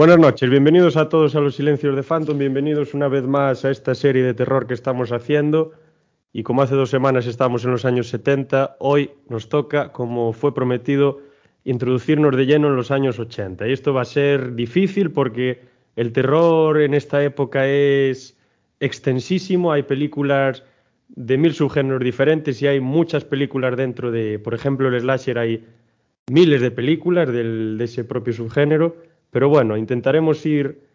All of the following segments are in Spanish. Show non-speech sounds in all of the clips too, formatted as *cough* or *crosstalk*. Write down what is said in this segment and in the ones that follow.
Buenas noches, bienvenidos a todos a los Silencios de Phantom, bienvenidos una vez más a esta serie de terror que estamos haciendo. Y como hace dos semanas estamos en los años 70, hoy nos toca, como fue prometido, introducirnos de lleno en los años 80. Y esto va a ser difícil porque el terror en esta época es extensísimo, hay películas de mil subgéneros diferentes y hay muchas películas dentro de, por ejemplo, el slasher hay miles de películas de ese propio subgénero pero bueno, intentaremos ir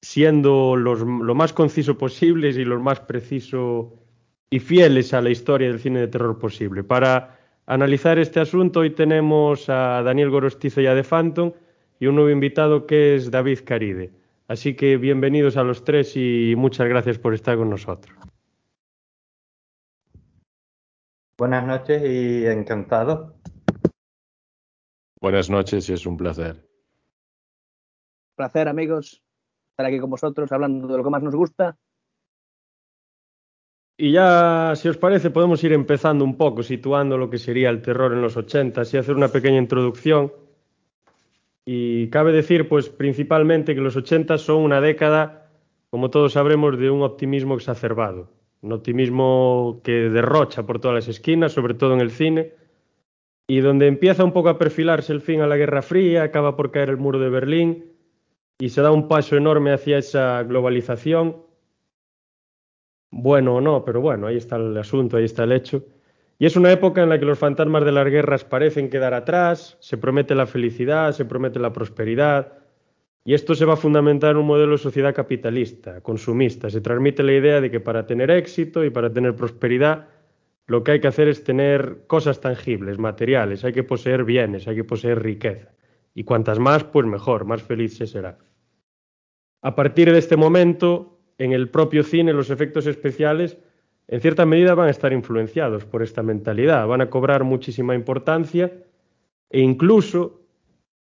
siendo los, lo más conciso posibles y los más preciso y fieles a la historia del cine de terror posible. Para analizar este asunto hoy tenemos a Daniel Gorostizo ya de Phantom y un nuevo invitado que es David Caride. Así que bienvenidos a los tres y muchas gracias por estar con nosotros. Buenas noches y encantado. Buenas noches y es un placer placer, amigos, estar aquí con vosotros hablando de lo que más nos gusta. Y ya, si os parece, podemos ir empezando un poco, situando lo que sería el terror en los 80 y hacer una pequeña introducción. Y cabe decir, pues principalmente que los 80 son una década, como todos sabremos, de un optimismo exacerbado. Un optimismo que derrocha por todas las esquinas, sobre todo en el cine, y donde empieza un poco a perfilarse el fin a la Guerra Fría, acaba por caer el muro de Berlín, y se da un paso enorme hacia esa globalización. Bueno o no, pero bueno, ahí está el asunto, ahí está el hecho. Y es una época en la que los fantasmas de las guerras parecen quedar atrás, se promete la felicidad, se promete la prosperidad, y esto se va a fundamentar en un modelo de sociedad capitalista, consumista. Se transmite la idea de que para tener éxito y para tener prosperidad, lo que hay que hacer es tener cosas tangibles, materiales, hay que poseer bienes, hay que poseer riqueza. Y cuantas más, pues mejor, más feliz se será. A partir de este momento, en el propio cine, los efectos especiales, en cierta medida, van a estar influenciados por esta mentalidad, van a cobrar muchísima importancia e incluso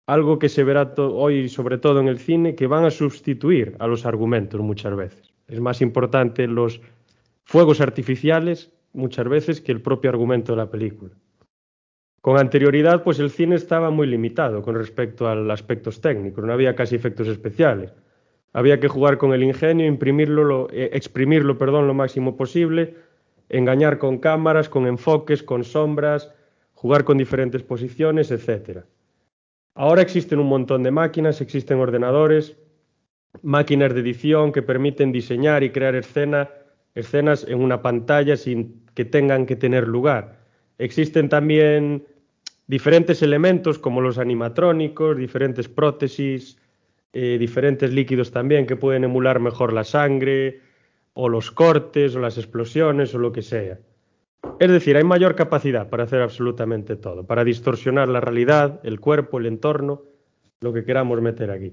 algo que se verá hoy, sobre todo en el cine, que van a sustituir a los argumentos muchas veces. Es más importante los fuegos artificiales muchas veces que el propio argumento de la película. Con anterioridad, pues el cine estaba muy limitado con respecto a los aspectos técnicos, no había casi efectos especiales. Había que jugar con el ingenio, imprimirlo, lo, eh, exprimirlo perdón, lo máximo posible, engañar con cámaras, con enfoques, con sombras, jugar con diferentes posiciones, etc. Ahora existen un montón de máquinas, existen ordenadores, máquinas de edición que permiten diseñar y crear escena, escenas en una pantalla sin que tengan que tener lugar. Existen también diferentes elementos como los animatrónicos, diferentes prótesis, eh, diferentes líquidos también que pueden emular mejor la sangre o los cortes o las explosiones o lo que sea. Es decir, hay mayor capacidad para hacer absolutamente todo, para distorsionar la realidad, el cuerpo, el entorno, lo que queramos meter aquí.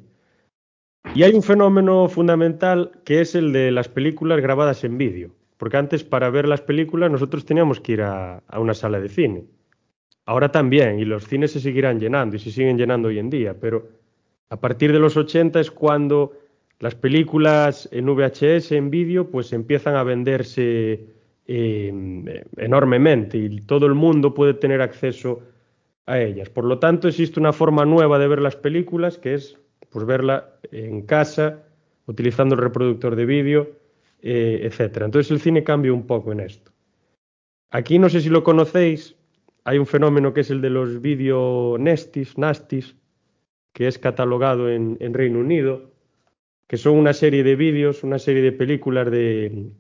Y hay un fenómeno fundamental que es el de las películas grabadas en vídeo, porque antes para ver las películas nosotros teníamos que ir a, a una sala de cine. Ahora también, y los cines se seguirán llenando y se siguen llenando hoy en día, pero a partir de los 80 es cuando las películas en VHS, en vídeo, pues empiezan a venderse em, enormemente y todo el mundo puede tener acceso a ellas. Por lo tanto, existe una forma nueva de ver las películas, que es pues, verla en casa, utilizando el reproductor de vídeo, eh, etc. Entonces el cine cambia un poco en esto. Aquí no sé si lo conocéis, hay un fenómeno que es el de los nestis, nastis, que es catalogado en, Reino Unido, que son una serie de vídeos, una serie de películas de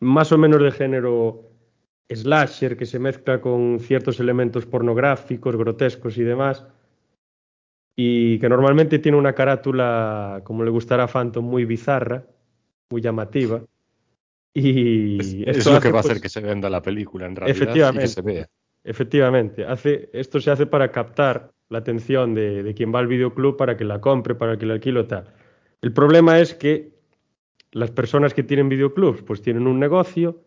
más o menos de género slasher, que se mezcla con ciertos elementos pornográficos, grotescos y demás, y que normalmente tiene una carátula, como le gustará a Phantom, muy bizarra, muy llamativa. Y es, esto es lo hace, que va a pues, hacer que se venda la película en realidad y Efectivamente. que se vea. Efectivamente, hace, esto se hace para captar la atención de, de quien va al videoclub para que la compre, para que la alquile tal. El problema es que las personas que tienen videoclubs pues tienen un negocio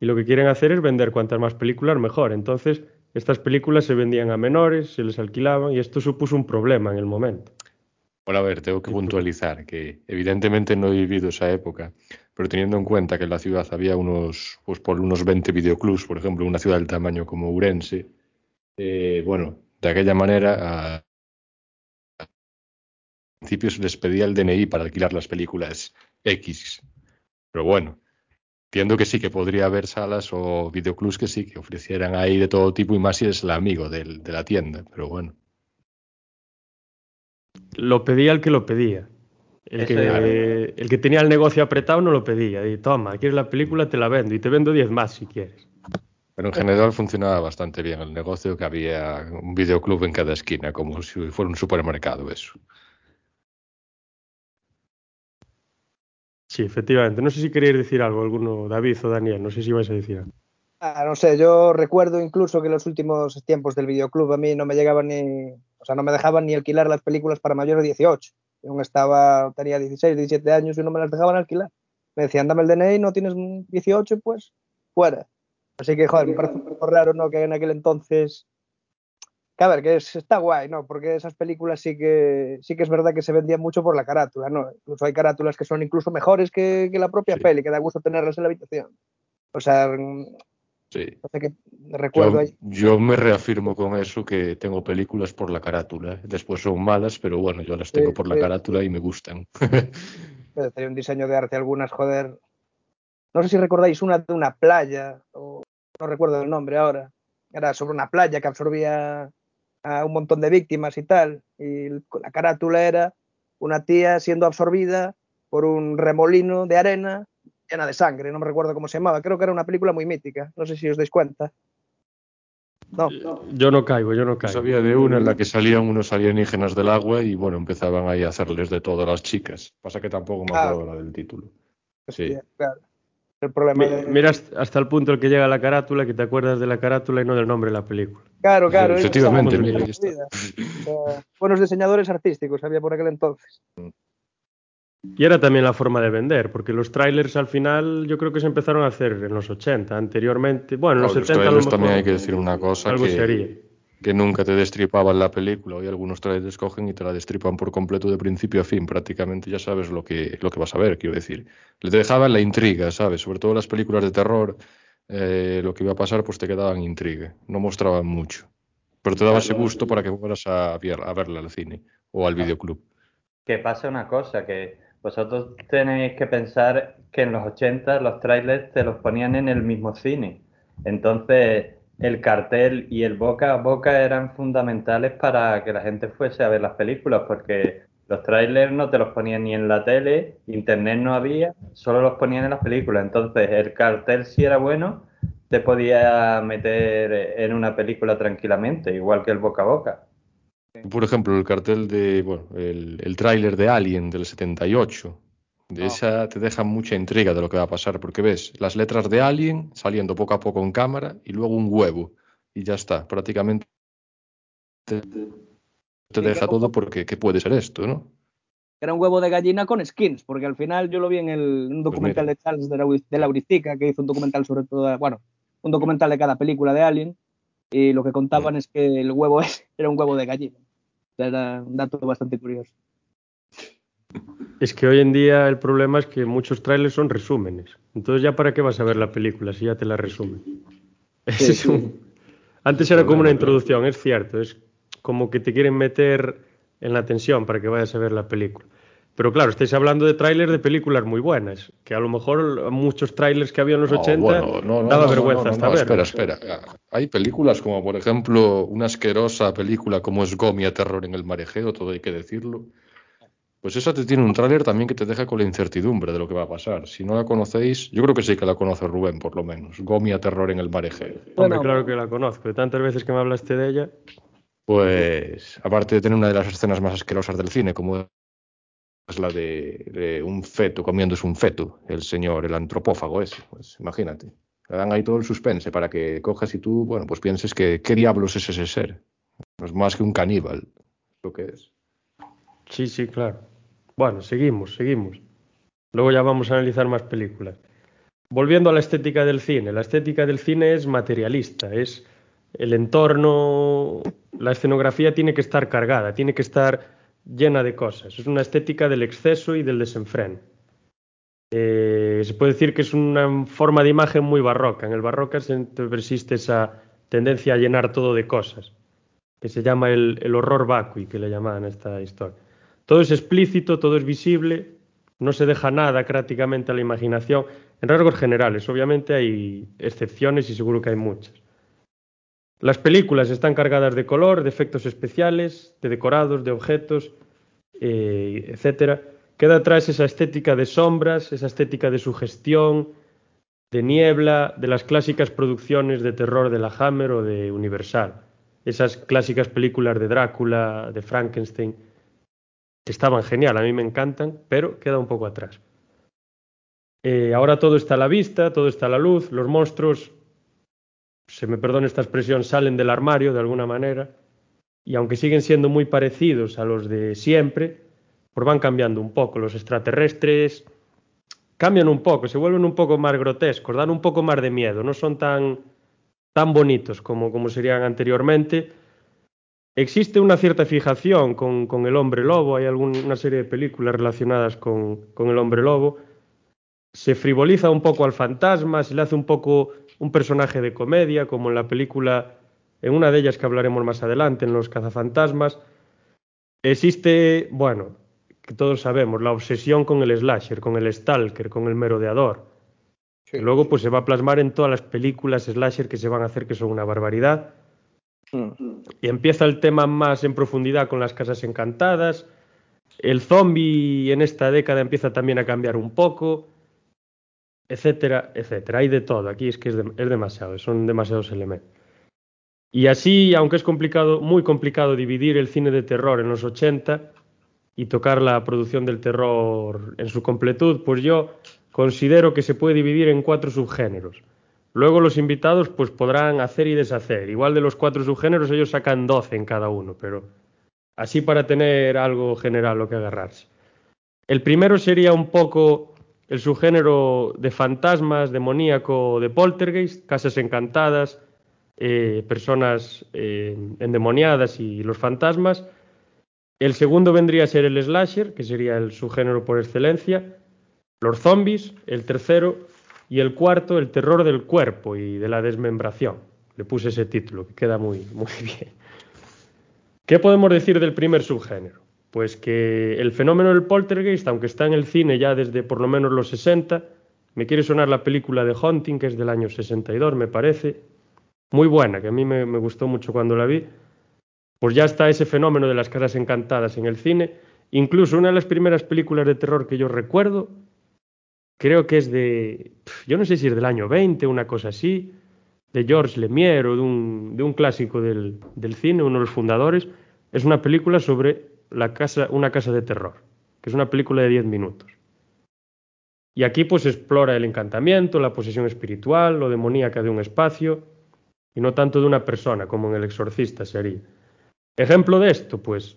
y lo que quieren hacer es vender cuantas más películas mejor. Entonces, estas películas se vendían a menores, se les alquilaban y esto supuso un problema en el momento. Bueno, a ver, tengo que puntualizar que evidentemente no he vivido esa época, pero teniendo en cuenta que en la ciudad había unos, pues por unos 20 videoclubs, por ejemplo, una ciudad del tamaño como Urense, eh, bueno, de aquella manera a, a principio se les pedía el DNI para alquilar las películas X, pero bueno, entiendo que sí que podría haber salas o videoclubs que sí, que ofrecieran ahí de todo tipo y más si eres el amigo del, de la tienda, pero bueno. Lo pedía el que lo pedía. El que, el que tenía el negocio apretado no lo pedía. Y toma, quieres la película, te la vendo. Y te vendo 10 más si quieres. Pero en general funcionaba bastante bien el negocio, que había un videoclub en cada esquina, como si fuera un supermercado eso. Sí, efectivamente. No sé si queréis decir algo, alguno, David o Daniel. No sé si vais a decir algo. Ah, no sé, yo recuerdo incluso que en los últimos tiempos del videoclub a mí no me llegaban ni, o sea, no me dejaban ni alquilar las películas para mayores de 18. Yo aún estaba, tenía 16, 17 años y no me las dejaban alquilar. Me decían, dame el DNI, no tienes 18, pues fuera. Así que, joder, me parece un poco raro, ¿no? Que en aquel entonces. Que a ver, que es- está guay, ¿no? Porque esas películas sí que sí que es verdad que se vendían mucho por la carátula, ¿no? Incluso hay carátulas que son incluso mejores que, que la propia Sí. peli, que da gusto tenerlas en la habitación. O sea, mm, Sí. no sé qué recuerdo Yo, ahí. yo me reafirmo con eso que tengo películas por la carátula. ¿eh? Después son malas, pero bueno, yo las tengo Sí, por la sí. carátula y me gustan. *laughs* Pero Tenía un diseño de arte algunas, joder. No sé si recordáis una de una playa, o no recuerdo el nombre ahora. Era sobre una playa que absorbía a un montón de víctimas y tal. Y la carátula era una tía siendo absorbida por un remolino de arena llena de sangre. No me recuerdo cómo se llamaba. Creo que era una película muy mítica. No sé si os dais cuenta. No, Yo no caigo, yo no Yo caigo. sabía de una en la que salían unos alienígenas del agua y bueno, empezaban ahí a hacerles de todo a las chicas. Pasa que tampoco me Ah. acuerdo la del título. Sí. hostia, claro. El problema Mi- de... Mira hasta el punto el que llega la carátula, que te acuerdas de la carátula y no del nombre de la película. Claro, claro. ellos Efectivamente, mira, sea, buenos diseñadores artísticos había por aquel entonces. Y era también la forma de vender, porque los trailers al final yo creo que se empezaron a hacer en los 80, anteriormente. Bueno, en los Claro, los 70 a lo trailers mejor también hay que decir una cosa algo que, sería. Que nunca te destripaban la película. Hoy algunos trailers cogen y te la destripan por completo de principio a fin. Prácticamente ya sabes lo que, lo que vas a ver, quiero decir. Le dejaban la intriga, ¿sabes? Sobre todo las películas de terror, eh, lo que iba a pasar, pues te quedaban intriga. No mostraban mucho. Pero te daba ese gusto para que fueras a, a verla al cine o al videoclub. Que pasa una cosa, que vosotros tenéis que pensar que en los 80 los trailers te los ponían en el mismo cine. Entonces, el cartel y el boca a boca eran fundamentales para que la gente fuese a ver las películas, porque los trailers no te los ponían ni en la tele, internet no había, solo los ponían en las películas. Entonces, el cartel si era bueno, te podía meter en una película tranquilamente, igual que el boca a boca. Por ejemplo, el cartel de, bueno, el, el tráiler de Alien del 78. De esa te deja mucha intriga de lo que va a pasar, porque ves las letras de Alien saliendo poco a poco en cámara y luego un huevo. Y ya está, prácticamente te, deja todo porque ¿qué puede ser esto, no? Era un huevo de gallina con skins, porque al final yo lo vi en el, un documental mira. de Charles de, Lauristica, que hizo un documental sobre todo, bueno, un documental de cada película de Alien, y lo que contaban es que el huevo *laughs* era un huevo de gallina. Era un dato bastante curioso. Es que hoy en día el problema es que muchos trailers son resúmenes. Entonces ya para qué vas a ver la película si ya te la resumen. Ese es un- Antes era como una introducción, es cierto. Es como que te quieren meter en la tensión para que vayas a ver la película. Pero claro, estáis hablando de trailers de películas muy buenas, que a lo mejor muchos trailers que había en los No, 80 bueno, no, no, daba vergüenza no, hasta no, verlo. Espera, espera. Hay películas como, por ejemplo, una asquerosa película como es Gomia Terror en el Marejeo, todo hay que decirlo. Pues esa te tiene un tráiler también que te deja con la incertidumbre de lo que va a pasar. Si no la conocéis, yo creo que sí que la conoce Rubén, por lo menos. Gomia Terror en el Marejeo. Hombre, Bueno, claro que la conozco. De tantas veces que me hablaste de ella, Pues, aparte de tener una de las escenas más asquerosas del cine, como es la de, de un feto comiéndose un feto, el señor, el antropófago ese, pues imagínate. Le dan ahí todo el suspense para que cojas y tú, bueno, pues pienses que qué diablos es ese ser. No es más que un caníbal, lo que es. Sí, sí, claro. Bueno, seguimos, seguimos. Luego ya vamos a analizar más películas. Volviendo a la estética del cine, la estética del cine es materialista, es el entorno, la escenografía tiene que estar cargada, tiene que estar llena de cosas. Es una estética del exceso y del desenfreno. Eh, se puede decir que es una forma de imagen muy barroca. En el barroco persiste esa tendencia a llenar todo de cosas, que se llama el, horror vacui, que le llaman a esta historia. Todo es explícito, todo es visible, no se deja nada prácticamente a la imaginación, en rasgos generales. Obviamente hay excepciones y seguro que hay muchas. Las películas están cargadas de color, de efectos especiales, de decorados, de objetos, eh, etc. Queda atrás esa estética de sombras, esa estética de sugestión, de niebla, de las clásicas producciones de terror de la Hammer o de Universal. Esas clásicas películas de Drácula, de Frankenstein, estaban genial, a mí me encantan, pero queda un poco atrás. Eh, ahora todo está a la vista, todo está a la luz, los monstruos se me perdone esta expresión, salen del armario de alguna manera, y aunque siguen siendo muy parecidos a los de siempre, pues van cambiando un poco. Los extraterrestres cambian un poco, se vuelven un poco más grotescos, dan un poco más de miedo, no son tan, tan bonitos como, como serían anteriormente. Existe una cierta fijación con, con el hombre lobo, hay alguna serie de películas relacionadas con, con el hombre lobo. Se frivoliza un poco al fantasma, se le hace un poco un personaje de comedia, como en la película, en una de ellas que hablaremos más adelante, en Los cazafantasmas. Existe, bueno, que todos sabemos, la obsesión con el slasher, con el stalker, con el merodeador. Sí, luego pues se va a plasmar en todas las películas slasher que se van a hacer que son una barbaridad. Mm. Y empieza el tema más en profundidad con las casas encantadas. El zombie en esta década empieza también a cambiar un poco etcétera, etcétera. Hay de todo, aquí es que es demasiado, son demasiados elementos. Y así, aunque es complicado, muy complicado dividir el cine de terror en los 80 y tocar la producción del terror en su completud, pues yo considero que se puede dividir en cuatro subgéneros. Luego los invitados pues podrán hacer y deshacer. Igual de los cuatro subgéneros ellos sacan 12 en cada uno, pero así para tener algo general lo que agarrarse. El primero sería un poco el subgénero de fantasmas, demoníaco, de poltergeist, casas encantadas, eh, personas eh, endemoniadas y los fantasmas. El segundo vendría a ser el slasher, que sería el subgénero por excelencia, los zombies, el tercero, y el cuarto, el terror del cuerpo y de la desmembración. Le puse ese título, que queda muy, *laughs* muy bien. ¿Qué podemos decir del primer subgénero? Pues que el fenómeno del poltergeist, aunque está en el cine ya desde por lo menos los 60, me quiere sonar la película de Haunting, que es del año 62, me parece, muy buena, que a mí me, me gustó mucho cuando la vi, pues ya está ese fenómeno de las casas encantadas en el cine. Incluso una de las primeras películas de terror que yo recuerdo, creo que es de, yo no sé si es del año 20, una cosa así, de Georges Lemire o de un, de un clásico del, del cine, uno de los fundadores, es una película sobre la casa, Una casa de terror, que es una película de 10 minutos. Y aquí pues explora el encantamiento, la posesión espiritual, lo demoníaca de un espacio, y no tanto de una persona, como en El Exorcista sería. Ejemplo de esto, pues,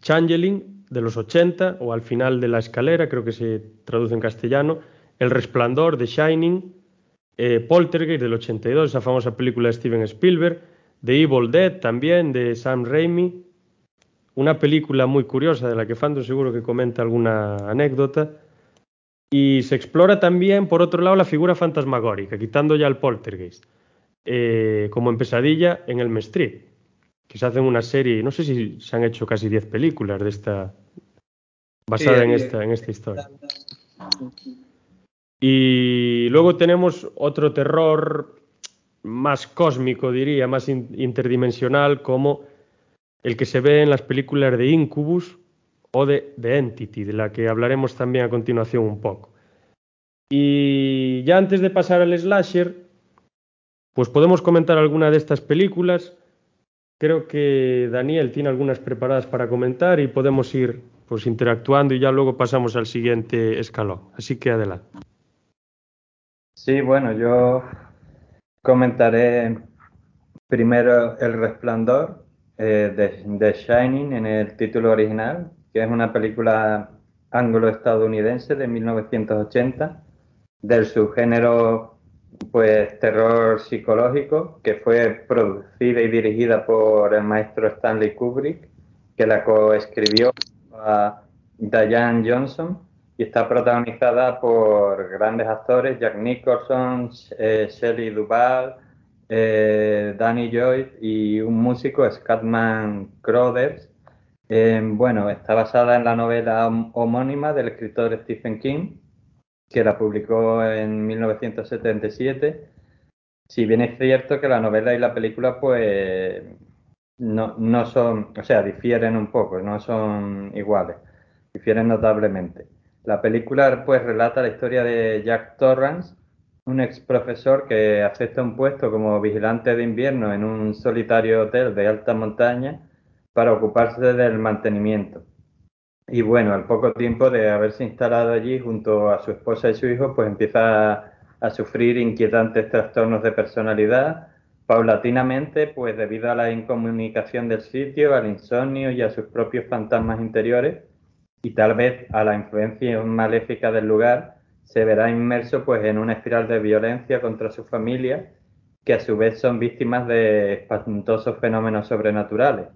Changeling de los 80, o al final de la escalera, creo que se traduce en castellano, El Resplandor de Shining, eh, Poltergeist del 82, esa famosa película de Steven Spielberg, The Evil Dead también, de Sam Raimi, una película muy curiosa de la que Fando seguro que comenta alguna anécdota. Y se explora también, por otro lado, la figura fantasmagórica, quitando ya el poltergeist, eh, como en Pesadilla en el Street, que se hacen una serie, no sé si se han hecho casi 10 películas de esta basada sí, en, esta, en esta historia. Y luego tenemos otro terror más cósmico, diría, más in interdimensional, como el que se ve en las películas de Incubus o de The Entity, de la que hablaremos también a continuación un poco. Y ya antes de pasar al slasher, pues podemos comentar alguna de estas películas. Creo que Daniel tiene algunas preparadas para comentar y podemos ir pues interactuando y ya luego pasamos al siguiente escalón. Así que adelante. Sí, bueno, yo comentaré primero El Resplandor eh, de, de, Shining en el título original, que es una película anglo-estadounidense de 1980 del subgénero pues terror psicológico que fue producida y dirigida por el maestro Stanley Kubrick que la coescribió a Diane Johnson y está protagonizada por grandes actores Jack Nicholson, eh, Shelley Duvall, eh, Danny Joy y un músico Scatman Crothers. Eh, bueno, está basada en la novela homónima del escritor Stephen King que la publicó en 1977. Si bien es cierto que la novela y la película, pues, no, no son, o sea, difieren un poco, no son iguales, difieren notablemente. La película, pues, relata la historia de Jack Torrance, un ex profesor que acepta un puesto como vigilante de invierno en un solitario hotel de alta montaña para ocuparse del mantenimiento. Y bueno, al poco tiempo de haberse instalado allí junto a su esposa y su hijo, pues empieza a, sufrir inquietantes trastornos de personalidad, paulatinamente, pues debido a la incomunicación del sitio, al insomnio y a sus propios fantasmas interiores, y tal vez a la influencia maléfica del lugar, se verá inmerso pues en una espiral de violencia contra su familia, que a su vez son víctimas de espantosos fenómenos sobrenaturales.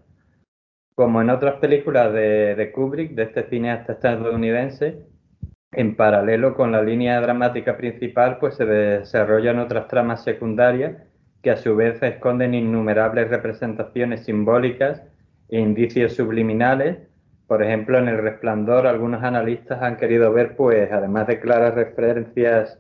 Como en otras películas de, Kubrick, de este cineasta estadounidense, en paralelo con la línea dramática principal, pues se desarrollan otras tramas secundarias que a su vez esconden innumerables representaciones simbólicas e indicios subliminales. Por ejemplo, en El Resplandor, algunos analistas han querido ver, pues, además de claras referencias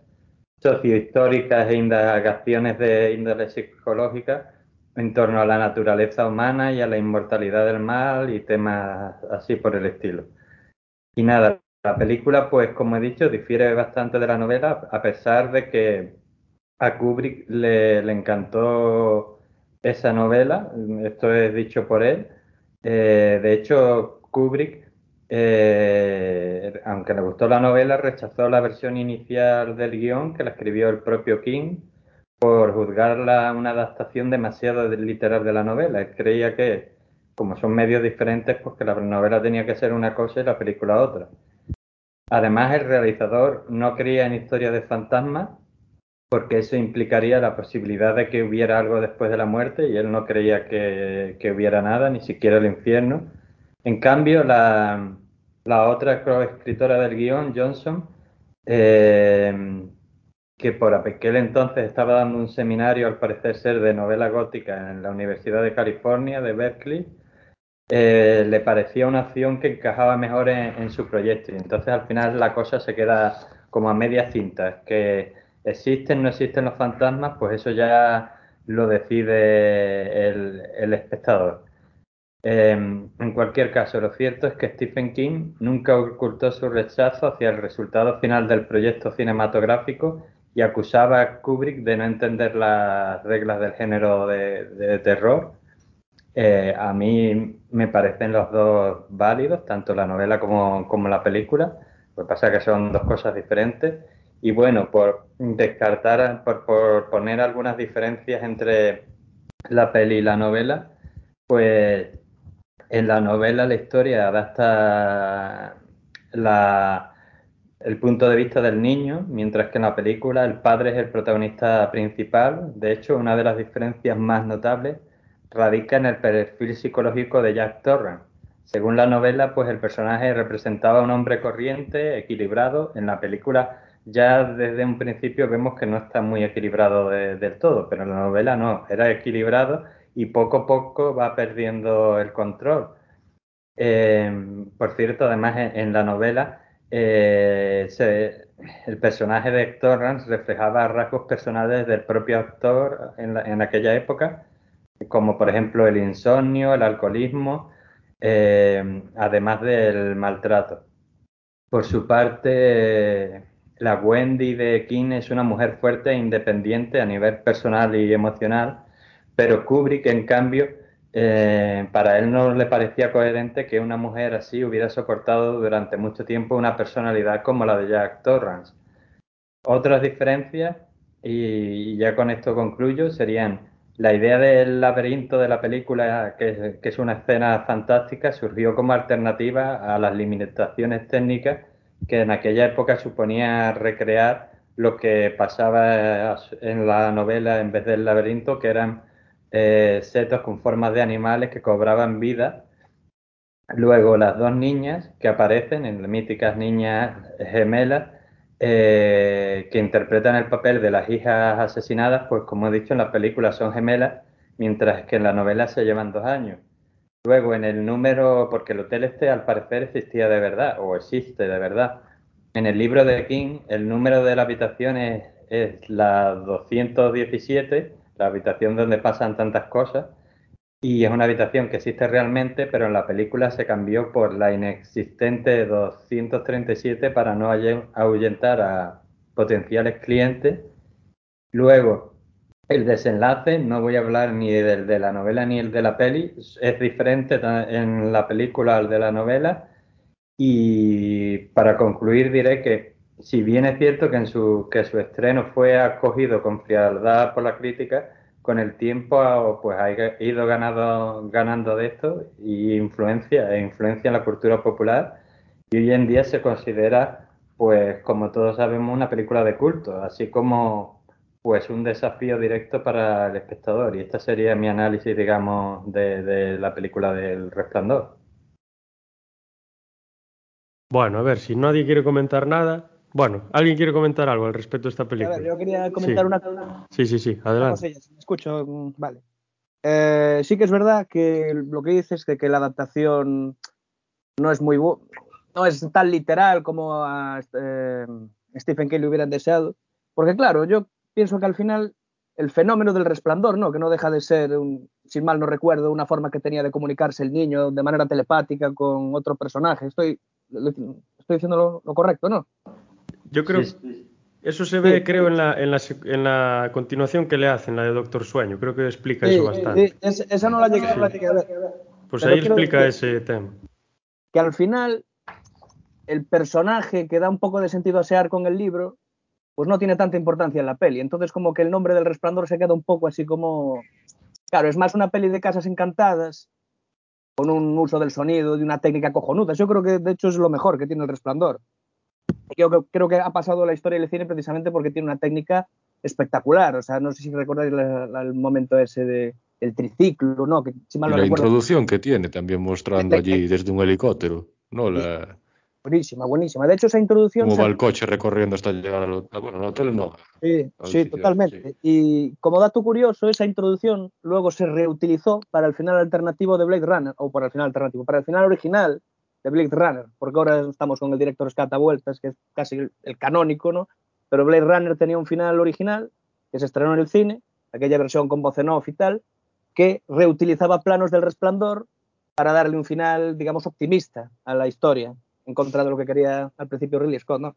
sociohistóricas e indagaciones de índole psicológica, en torno a la naturaleza humana y a la inmortalidad del mal y temas así por el estilo. Y nada, la película, pues como he dicho, difiere bastante de la novela, a pesar de que a Kubrick le, encantó esa novela, esto es dicho por él. Eh, de hecho, Kubrick, eh, aunque le gustó la novela, rechazó la versión inicial del guion que la escribió el propio King por juzgarla una adaptación demasiado literal de la novela. creía que, como son medios diferentes, pues que la novela tenía que ser una cosa y la película otra. Además, el realizador no creía en historias de fantasmas porque eso implicaría la posibilidad de que hubiera algo después de la muerte y él no creía que, hubiera nada, ni siquiera el infierno. En cambio, la, otra escritora del guion, Johnson, eh, que por aquel entonces estaba dando un seminario, al parecer ser de novela gótica, en la Universidad de California, de Berkeley, eh, le parecía una opción que encajaba mejor en, su proyecto. Y entonces al final la cosa se queda como a media cinta, que existen, no existen los fantasmas, pues eso ya lo decide el, espectador. Em, en cualquier caso, lo cierto es que Stephen King nunca ocultó su rechazo hacia el resultado final del proyecto cinematográfico y acusaba a Kubrick de no entender las reglas del género de, terror. Eh, a mí me parecen los dos válidos, tanto la novela como, la película. Lo que pasa es que son dos cosas diferentes. Y bueno, por descartar, por, por poner algunas diferencias entre la peli y la novela, pues en la novela la historia adapta la, el punto de vista del niño, mientras que en la película el padre es el protagonista principal. De hecho, una de las diferencias más notables radica en el perfil psicológico de Jack Torrance. Según la novela, pues el personaje representaba un hombre corriente, equilibrado. En la película ya desde un principio vemos que no está muy equilibrado del todo, pero en la novela no, era equilibrado y poco a poco va perdiendo el control. Eh, por cierto, además en la novela eh, el personaje de Héctor Rance reflejaba rasgos personales del propio actor en, aquella época, como por ejemplo el insomnio, el alcoholismo, eh, además del maltrato. Por su parte, la Wendy de King es una mujer fuerte e independiente a nivel personal y emocional, pero Kubrick, en cambio, eh, para él no le parecía coherente que una mujer así hubiera soportado durante mucho tiempo una personalidad como la de Jack Torrance. Otras diferencias, y ya con esto concluyo, serían la idea del laberinto de la película, que, es una escena fantástica, surgió como alternativa a las limitaciones técnicas que en aquella época suponía recrear lo que pasaba en la novela en vez del laberinto, que eran eh, setos con formas de animales que cobraban vida. Luego las dos niñas que aparecen, en las míticas niñas gemelas, eh, que interpretan el papel de las hijas asesinadas, pues como he dicho en la película son gemelas, mientras que en la novela se llevan dos años. Luego en el número, porque el hotel este al parecer existía de verdad, o existe de verdad. En el libro de King, el número de la habitación es, es la 217 la habitación donde pasan tantas cosas, y es una habitación que existe realmente, pero en la película se cambió por la inexistente 237 para no ahuyentar a potenciales clientes. Luego, el desenlace, no voy a hablar ni del de la novela ni el de la peli, es diferente en la película al de la novela. Y para concluir diré que si bien es cierto que, en su, que su estreno fue acogido con frialdad por la crítica, con el tiempo pues ha ido ganado, ganando de esto y influencia, e influencia en la cultura popular y hoy en día se considera, pues como todos sabemos, una película de culto, así como pues un desafío directo para el espectador y este sería mi análisis, digamos, de, de la película del Resplandor. Bueno, a ver, si nadie quiere comentar nada, bueno, ¿alguien quiere comentar algo al respecto de esta película? A ver, yo quería comentar una Sí, sí, sí, adelante. me escucho, mm, vale. Eh, sí que es verdad que lo que dices de que la adaptación no es muy no es tan literal como a eh, Stephen King le hubieran deseado, porque claro, yo pienso que al final el fenómeno del resplandor, ¿no? que no deja de ser, un, si mal no recuerdo, una forma que tenía de comunicarse el niño de manera telepática con otro personaje. Estoy, estoy diciendo lo correcto, ¿no? Yo creo eso se ve, creo, en la, en, la, en la continuación que le hacen, la de Doctor Sueño. Creo que explica eso bastante. esa no la llegué, a ver. Pues ahí explica ese tema. Que al final, el personaje que da un poco de sentido a Sear con el libro, pues no tiene tanta importancia en la peli. Entonces, como que el nombre del resplandor se queda un poco así como. Claro, es más una peli de casas encantadas, con un uso del sonido, de una técnica cojonuda. Yo creo que, de hecho, es lo mejor que tiene el resplandor. Creo, creo que ha pasado la historia del cine precisamente porque tiene una técnica espectacular. O sea, no sé si recordáis el momento ese de, del triciclo, ¿no? Que, si la introducción que tiene también mostrando allí desde un helicóptero, ¿no? La... Buenísima, buenísima. De hecho, esa introducción... Como va el coche recorriendo hasta llegar al, bueno, al hotel, no. Sí, sí totalmente. Y como dato curioso, esa introducción luego se reutilizó para el final alternativo de Blade Runner, o para el final alternativo, para el final original de Blade Runner, porque ahora estamos con el director Vueltas, que es casi el, canónico, ¿no? Pero Blade Runner tenía un final original que se estrenó en el cine, aquella versión con voz en off y tal, que reutilizaba planos del resplandor para darle un final, digamos, optimista a la historia, en contra de lo que quería al principio Ridley Scott, ¿no?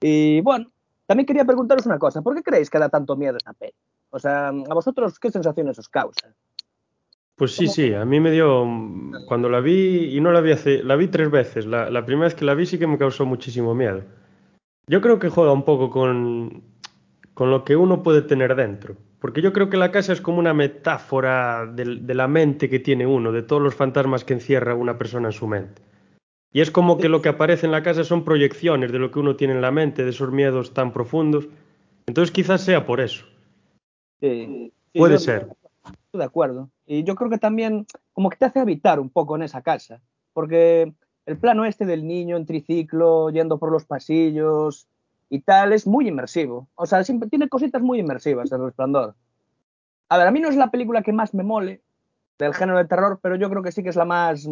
Y bueno, también quería preguntaros una cosa, ¿por qué creéis que da tanto miedo esta peli? O sea, ¿a vosotros qué sensaciones os causa? Pues sí, sí, a mí me dio, cuando la vi, y no la vi hace, la vi tres veces, la, primera vez que la vi sí que me causó muchísimo miedo. Yo creo que juega un poco con, con lo que uno puede tener dentro, porque yo creo que la casa es como una metáfora de, de la mente que tiene uno, de todos los fantasmas que encierra una persona en su mente. Y es como que lo que aparece en la casa son proyecciones de lo que uno tiene en la mente, de esos miedos tan profundos. Entonces quizás sea por eso. Sí, Puede ser. Estoy de acuerdo. Y yo creo que también como que te hace habitar un poco en esa casa, porque el plano este del niño en triciclo, yendo por los pasillos y tal, es muy inmersivo. O sea, siempre tiene cositas muy inmersivas el resplandor. A ver, a mí no es la película que más me mole del género de terror, pero yo creo que sí que es la más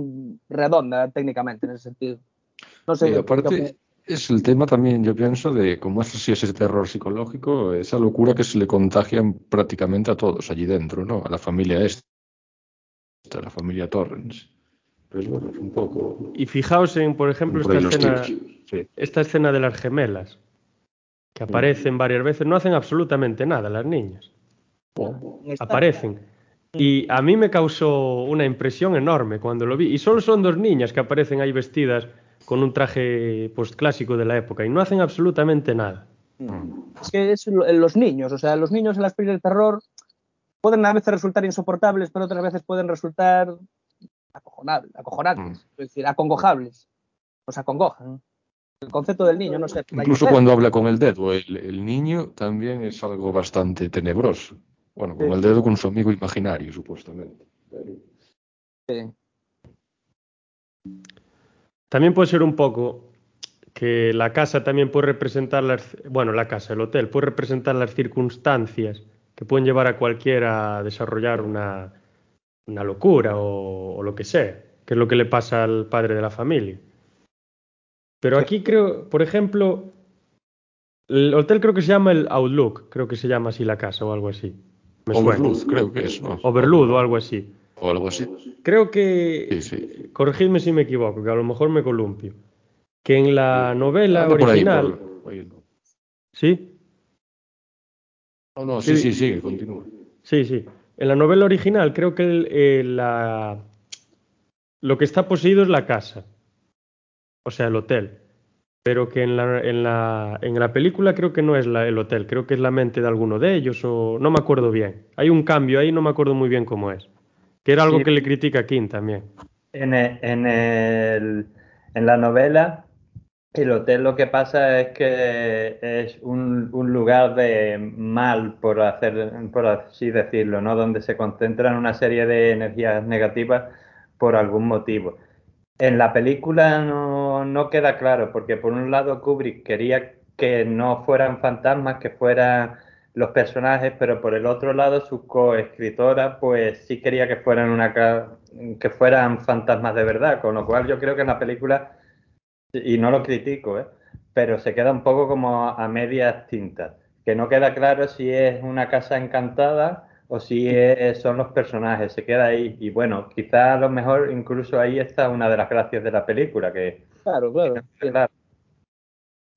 redonda técnicamente en ese sentido. No sé. Y aparte, es el tema también, yo pienso, de cómo es si ese terror psicológico, esa locura que se le contagian prácticamente a todos allí dentro, ¿no? A la familia esta la familia Torrens. Pues bueno, un poco. Y fijaos en, por ejemplo, esta escena, esta escena de las gemelas, que aparecen varias veces, no hacen absolutamente nada las niñas. Aparecen. Y a mí me causó una impresión enorme cuando lo vi. Y solo son dos niñas que aparecen ahí vestidas con un traje postclásico de la época y no hacen absolutamente nada. Es que es lo- los niños, o sea, los niños en las películas de terror pueden a veces resultar insoportables, pero otras veces pueden resultar acojonables, acojonantes, es decir, acongojables. Os acongojan. El concepto del niño, no sé. Incluso cuando habla con el dedo, el, el niño también es algo bastante tenebroso. Bueno, con Sí. el dedo con su amigo imaginario, supuestamente. Sí. También puede ser un poco que la casa también puede representar las, bueno, la casa, el hotel, puede representar las circunstancias que pueden llevar a cualquiera a desarrollar una, una locura o, o lo que sea, que es lo que le pasa al padre de la familia. Pero aquí creo, por ejemplo, el hotel creo que se llama el Outlook, creo que se llama así la casa o algo así. Me suena. Overlook, creo que es, ¿no? Overlook o algo así. O algo así. Creo que Sí, sí. corregidme si me equivoco, que a lo mejor me columpio, que en la novela Anda por ahí, original, por- por ahí, ¿no? ¿sí? No, no, sí, Sí. sí, continúa. Sí, sí. En la novela original creo que el- eh, la... lo que está poseído es la casa, o sea, el hotel, pero que en la, en la, en la película creo que no es la- el hotel, creo que es la mente de alguno de ellos, o no me acuerdo bien. Hay un cambio ahí, no me acuerdo muy bien cómo es, que era algo Sí. que le critica a King también. En, e- en, el- en la novela, el hotel lo que pasa es que es un, un lugar de mal, por, hacer, por así decirlo, ¿no? Donde se concentran una serie de energías negativas por algún motivo. En la película no, no queda claro, porque por un lado Kubrick quería que no fueran fantasmas, que fueran los personajes, pero por el otro lado su coescritora pues sí quería que fueran una que fueran fantasmas de verdad, con lo cual yo creo que en la película y no lo critico, ¿eh? pero se queda un poco como a medias tintas, que no queda claro si es una casa encantada o si es- son los personajes, se queda ahí. Y bueno, quizá a lo mejor incluso ahí está una de las gracias de la película, que Claro, claro,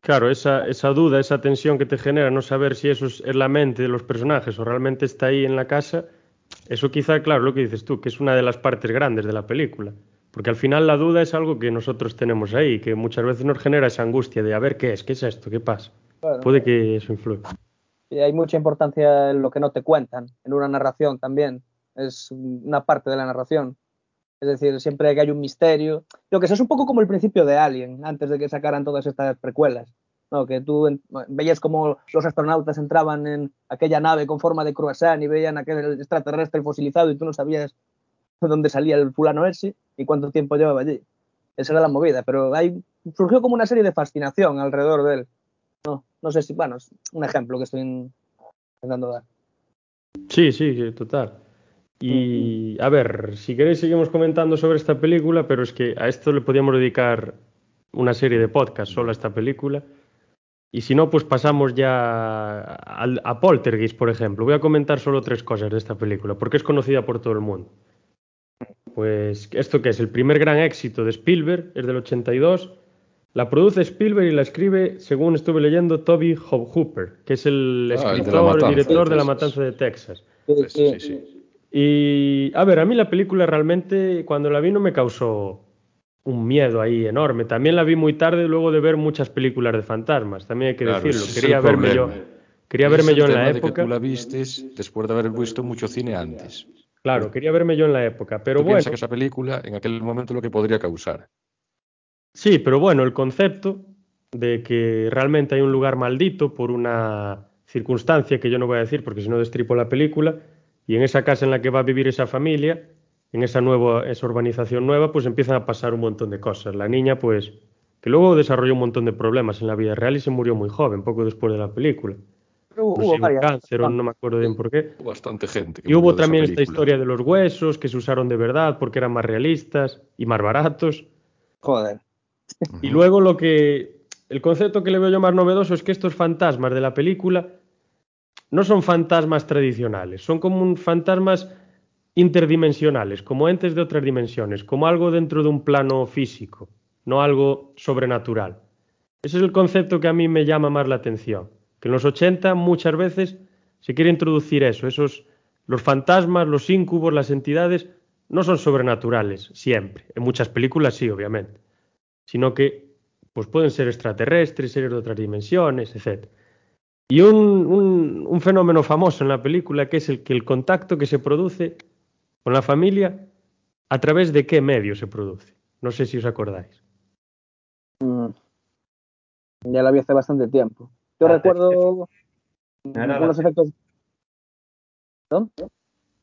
Claro, esa, esa duda, esa tensión que te genera no saber si eso es, la mente de los personajes o realmente está ahí en la casa, eso quizá, claro, lo que dices tú, que es una de las partes grandes de la película. Porque al final la duda es algo que nosotros tenemos ahí, que muchas veces nos genera esa angustia de a ver qué es, qué es esto, qué pasa. Claro. Puede que eso influya. Y hay mucha importancia en lo que no te cuentan, en una narración también. Es una parte de la narración. Es decir, siempre que hay un misterio. Lo que sé es un poco como el principio de Alien, antes de que sacaran todas estas precuelas. ¿no? Que tú veías como los astronautas entraban en aquella nave con forma de croissant y veían aquel extraterrestre fosilizado y tú no sabías de dónde salía el fulano ese y cuánto tiempo llevaba allí. Esa era la movida, pero hay, surgió como una serie de fascinación alrededor de él. No, no sé si, bueno, es un ejemplo que estoy in- intentando dar. Sí, sí, total. Y a ver, si queréis seguimos comentando sobre esta película, pero es que a esto le podíamos dedicar una serie de podcasts solo a esta película. Y si no, pues pasamos ya al- a, Poltergeist, por ejemplo. Voy a comentar solo tres cosas de esta película, porque es conocida por todo el mundo. Pues, ¿esto qué es? El primer gran éxito de Spielberg, es del 82. La produce Spielberg y la escribe, según estuve leyendo, Toby Hooper, que es el Ah, el de La escritor Matanza y director de La. Matanza de Texas. Sí, sí, sí. Y a ver, a mí la película realmente cuando la vi no me causó un miedo ahí enorme. También la vi muy tarde luego de ver muchas películas de fantasmas, también hay que Claro, decirlo. Quería verme yo, quería verme yo en la época. Que tú la vistes después de haber visto mucho cine antes. Claro, quería verme yo en la época, pero Tú bueno, que esa película en aquel momento lo que podría causar. sí, pero bueno, el concepto de que realmente hay un lugar maldito por una circunstancia que yo no voy a decir porque si no destripo la película y en esa casa en la que va a vivir esa familia, en esa nueva esa urbanización nueva, pues empiezan a pasar un montón de cosas. La niña pues que luego desarrolló un montón de problemas en la vida real y se murió muy joven, poco después de la película. Hubo, No sé, hubo un varias. cáncer no me acuerdo bien por qué. Hubo bastante gente. que Y hubo también esta historia de los huesos que se usaron de verdad porque eran más realistas y más baratos. Joder. Y luego lo que el concepto que le veo yo más novedoso es que estos fantasmas de la película no son fantasmas tradicionales, son como un fantasmas interdimensionales, como entes de otras dimensiones, como algo dentro de un plano físico, no algo sobrenatural. Ese es el concepto que a mí me llama más la atención, que en los 80 muchas veces se quiere introducir eso, esos los fantasmas, los íncubos, las entidades no son sobrenaturales siempre. En muchas películas sí, obviamente. Sino que pues pueden ser extraterrestres, seres de otras dimensiones, etc. Y un, un, un fenómeno famoso en la película que es el que el contacto que se produce con la familia, ¿a través de qué medio se produce? No sé si os acordáis. Mm. Ya la vi hace bastante tiempo. Yo Ah, recuerdo era la- efectos. ¿No?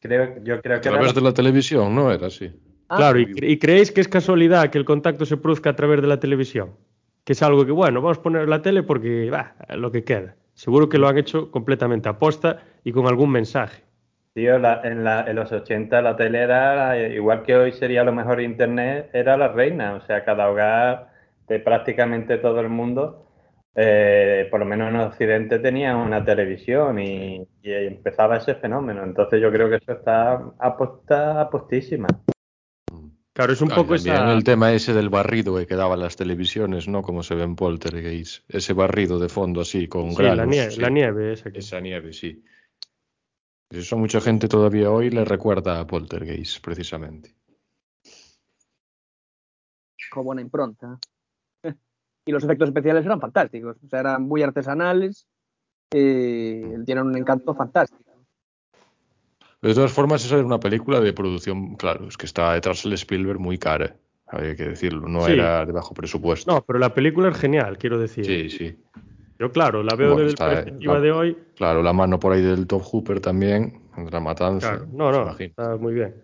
Creo, yo creo A que era través de la televisión, ¿no era así? Ah, claro, y, y creéis que es casualidad que el contacto se produzca a través de la televisión? Que es algo que, bueno, vamos a poner la tele porque, va, lo que queda. Seguro que lo han hecho completamente aposta y con algún mensaje. Tío, la- en, la- en los 80 la tele era, igual que hoy sería a lo mejor Internet, era la reina. O sea, cada hogar de prácticamente todo el mundo, eh, por lo menos en Occidente, tenía una televisión y, y empezaba ese fenómeno. Entonces yo creo que eso está aposta, apostísima. Claro, es un Claro, poco esa... el tema ese del barrido que quedaban las televisiones, ¿no? Como se ve en Poltergeist. Ese barrido de fondo así, con Sí, la granos. nieve, sí. la nieve esa que... Esa nieve, sí. Eso mucha gente todavía hoy le recuerda a Poltergeist, precisamente. con buena impronta. *laughs* Y los efectos especiales eran fantásticos, o sea, eran muy artesanales y tienen un encanto fantástico. De todas formas, esa era una película de producción, claro, es que estaba detrás el Spielberg muy cara, había que decirlo, no Sí. era de bajo presupuesto. No, pero la película es genial, quiero decir. Sí, sí. Yo, claro, la veo Bueno, desde está, la eh, perspectiva la- de hoy. Claro, la mano por ahí del Top Hooper también, la matanza. Claro, no, no, está muy bien.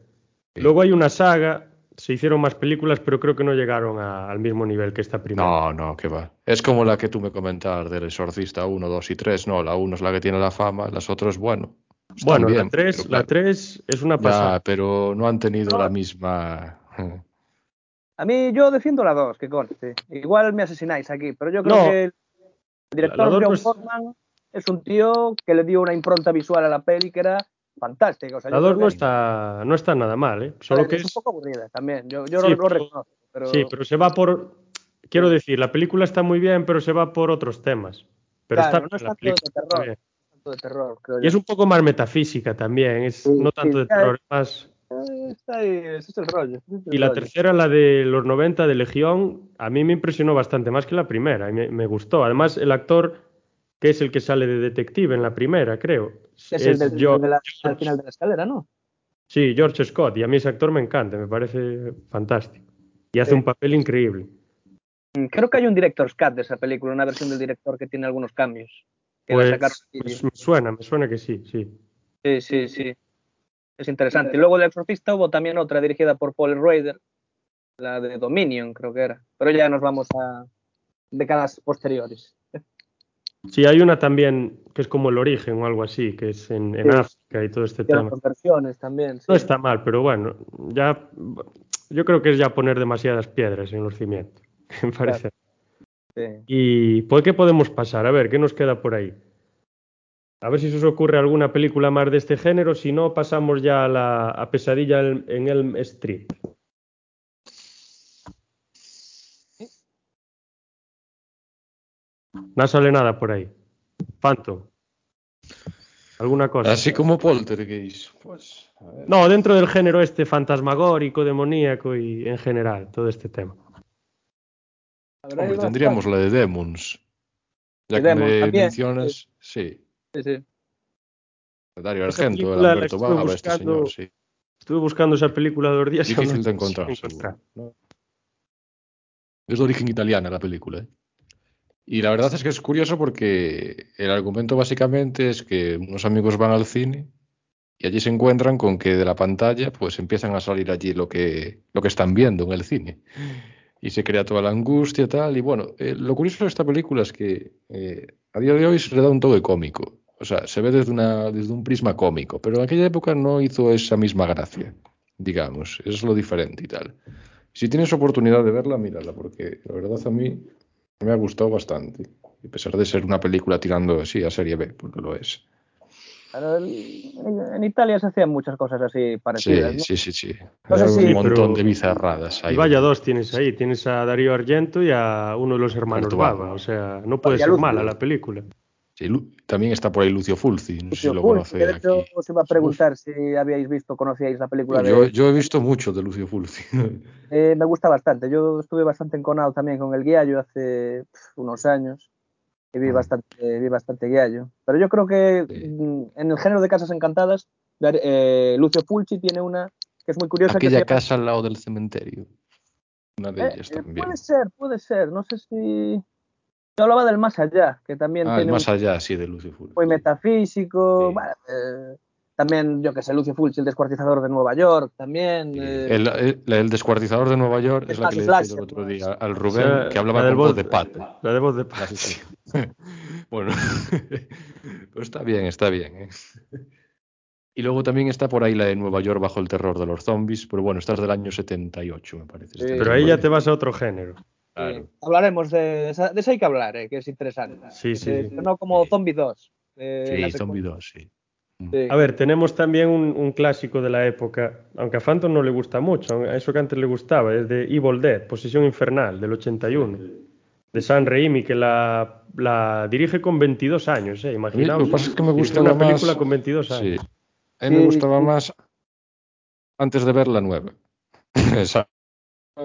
Sí. Luego hay una saga, se hicieron más películas, pero creo que no llegaron a- al mismo nivel que esta primera. No, no, que va. Es como la que tú me comentabas del Exorcista 1, 2 y 3, no, la 1 es la que tiene la fama, las otras, bueno. Están bueno, bien, la 3 pero claro, la 3 es una Ya, pasada. pero no han tenido No. la misma. A mí yo defiendo la 2, que conste. Igual me asesináis aquí, pero yo creo No. que el director La- la dos John no es- Forman es un tío que le dio una impronta visual a la peli que era fantástica. O sea, La yo 2 creo no que- está, no está nada mal, ¿eh? Solo que es un es... poco aburrida también. Yo, yo Sí, lo, reconozco. Pero... Sí, pero se va por... Quiero decir, la película está muy bien, pero se va por otros temas. Pero Claro, está no la de película, terror. Tanto de terror, creo Y yo. es un poco más metafísica también, es Sí, no tanto sí, de terror, es más... Eh, está ahí, ese es el rollo. ese es el Y la rollo. tercera, la de los 90 de Legión, a mí me impresionó bastante más que la primera, y me, me gustó. Además, el actor, que es el que sale de detective en la primera, creo, Es el del, George- de la- al final de la escalera, ¿no? sí, George Scott, y a mí ese actor me encanta, me parece fantástico. Y hace Sí. un papel increíble. Mm, Creo que hay un director's cut de esa película, una versión del director que tiene algunos cambios. Pues sacaron me, suena, me suena que sí, sí. Sí, sí, sí. Es interesante. Luego del Exorcista hubo también otra dirigida por Paul Raider, la de Dominion, creo que era. Pero ya nos vamos a décadas posteriores. Sí, hay una también que es como el origen o algo así, que es en, en Sí. África y todo este Hicieron tema. versiones también. sí. No está mal, pero bueno, ya yo creo que es ya poner demasiadas piedras en los cimientos, *laughs* me parece. Sí. ¿Y por qué podemos pasar? A ver, ¿qué nos queda por ahí? A ver si se os ocurre alguna película más de este género, si no, pasamos ya a la a Pesadilla en en Elm Street. No sale nada por ahí. Phantom. ¿Alguna cosa? Así como Poltergeist. Pues, a ver. No, dentro del género este fantasmagórico, demoníaco y en general, todo este tema. Hombre, tendríamos la de Demons. Ya De que Demons me también, mencionas, sí. Sí, sí. Dario Argento, el Alberto estuve Bava, este buscando señor, sí. Estuve buscando esa película dos días Difícil no de encontrar. ¿no? Es de origen italiana la película. ¿eh? Y la verdad es que es curioso porque el argumento básicamente es que unos amigos van al cine y allí se encuentran con que de la pantalla pues empiezan a salir allí lo que, lo que están viendo en el cine. Y se crea toda la angustia tal. Y bueno, eh, lo curioso de esta película es que eh, a día de hoy se le da un toque cómico. O sea, se ve desde, una, desde un prisma cómico, pero en aquella época no hizo esa misma gracia, digamos. Es lo diferente y tal. Si tienes oportunidad de verla, mírala, porque la verdad a mí me ha gustado bastante. A pesar de ser una película tirando así a serie B, porque lo es. En, en Italia se hacían muchas cosas así Sí, parecidas. ¿no? sí, sí, sí. No sé Hay si- un montón pero- de bizarradas ahí. Y vaya dos tienes ahí, tienes a Darío Argento y a uno de los hermanos. Bava, o sea, no puede ser luz, mala la película. Sí, Lu- también está por ahí Lucio Fulci, no sé si Lucio lo Fulci, de hecho aquí. os iba a preguntar si habíais visto, conocíais la película de... Yo, yo he visto mucho de Lucio Fulci. Eh, me gusta bastante. Yo estuve bastante enconado también con el guiallo hace pf, unos años vi Mm. bastante, vi bastante guiallo. Pero yo creo que Sí. mm, en el género de casas encantadas, eh, Lucio Fulci tiene una que es muy curiosa. que Aquella llama- casa al lado del cementerio. Una de Eh, ellas eh, también. puede ser, puede ser. No sé si. Yo hablaba del más allá, que también Ah, el tiene más un allá, sí, de Lucio Fulci. muy metafísico. Sí. bueno, eh, también, yo que sé, Lucio Fulci, el descuartizador de Nueva York, también. Eh, El, el- el descuartizador de Nueva York Es es la que le slasher, el otro día al O Rubén, sea, que hablaba con voz de pato. La de voz de sí. *laughs* bueno, *laughs* pero está bien, está bien. ¿eh? Y luego también está por ahí la de Nueva York bajo el terror de los zombies, pero bueno, esta es del año 78, me parece. Sí. Pero ahí ya te vas a otro género. Claro. eh, hablaremos de esa, de esa hay que hablar, eh, que es interesante. Sí, sí, Eh, sí. No como. Zombie 2. eh, Sí, Zombie secuela. 2, sí. Sí. A ver, tenemos también un, un clásico de la época, aunque a Phantom no le gusta mucho, a eso que antes le gustaba, es de Evil Dead, Posesión Infernal, del 81, de San Raimi, que la, la dirige con 22 años, ¿eh? Imaginaos. Lo que pasa es que me gustaba una película con 22 Sí. años. A mí me Sí, gustaba sí. más antes de ver la nueva. *laughs*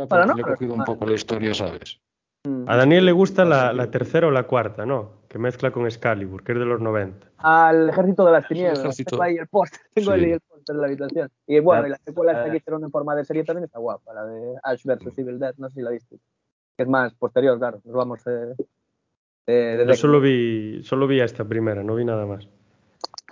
Para no, le he cogido un poco la historia, ¿sabes? Mm. A Daniel le gusta la, la tercera o la cuarta, ¿no? Que mezcla con Excalibur, que es de los 90. Al ejército de las tinieblas. ejército. Tengo ahí el póster, *laughs* tengo Sí. ahí el póster de la habitación. Y bueno, y la secuela esta Eh. que hicieron en forma de serie también está guapa, la de Ash vs Evil Dead, no sé si la viste. Que es más posterior, claro. Nos vamos de, de- Yo solo vi, solo vi a esta primera, no vi nada más.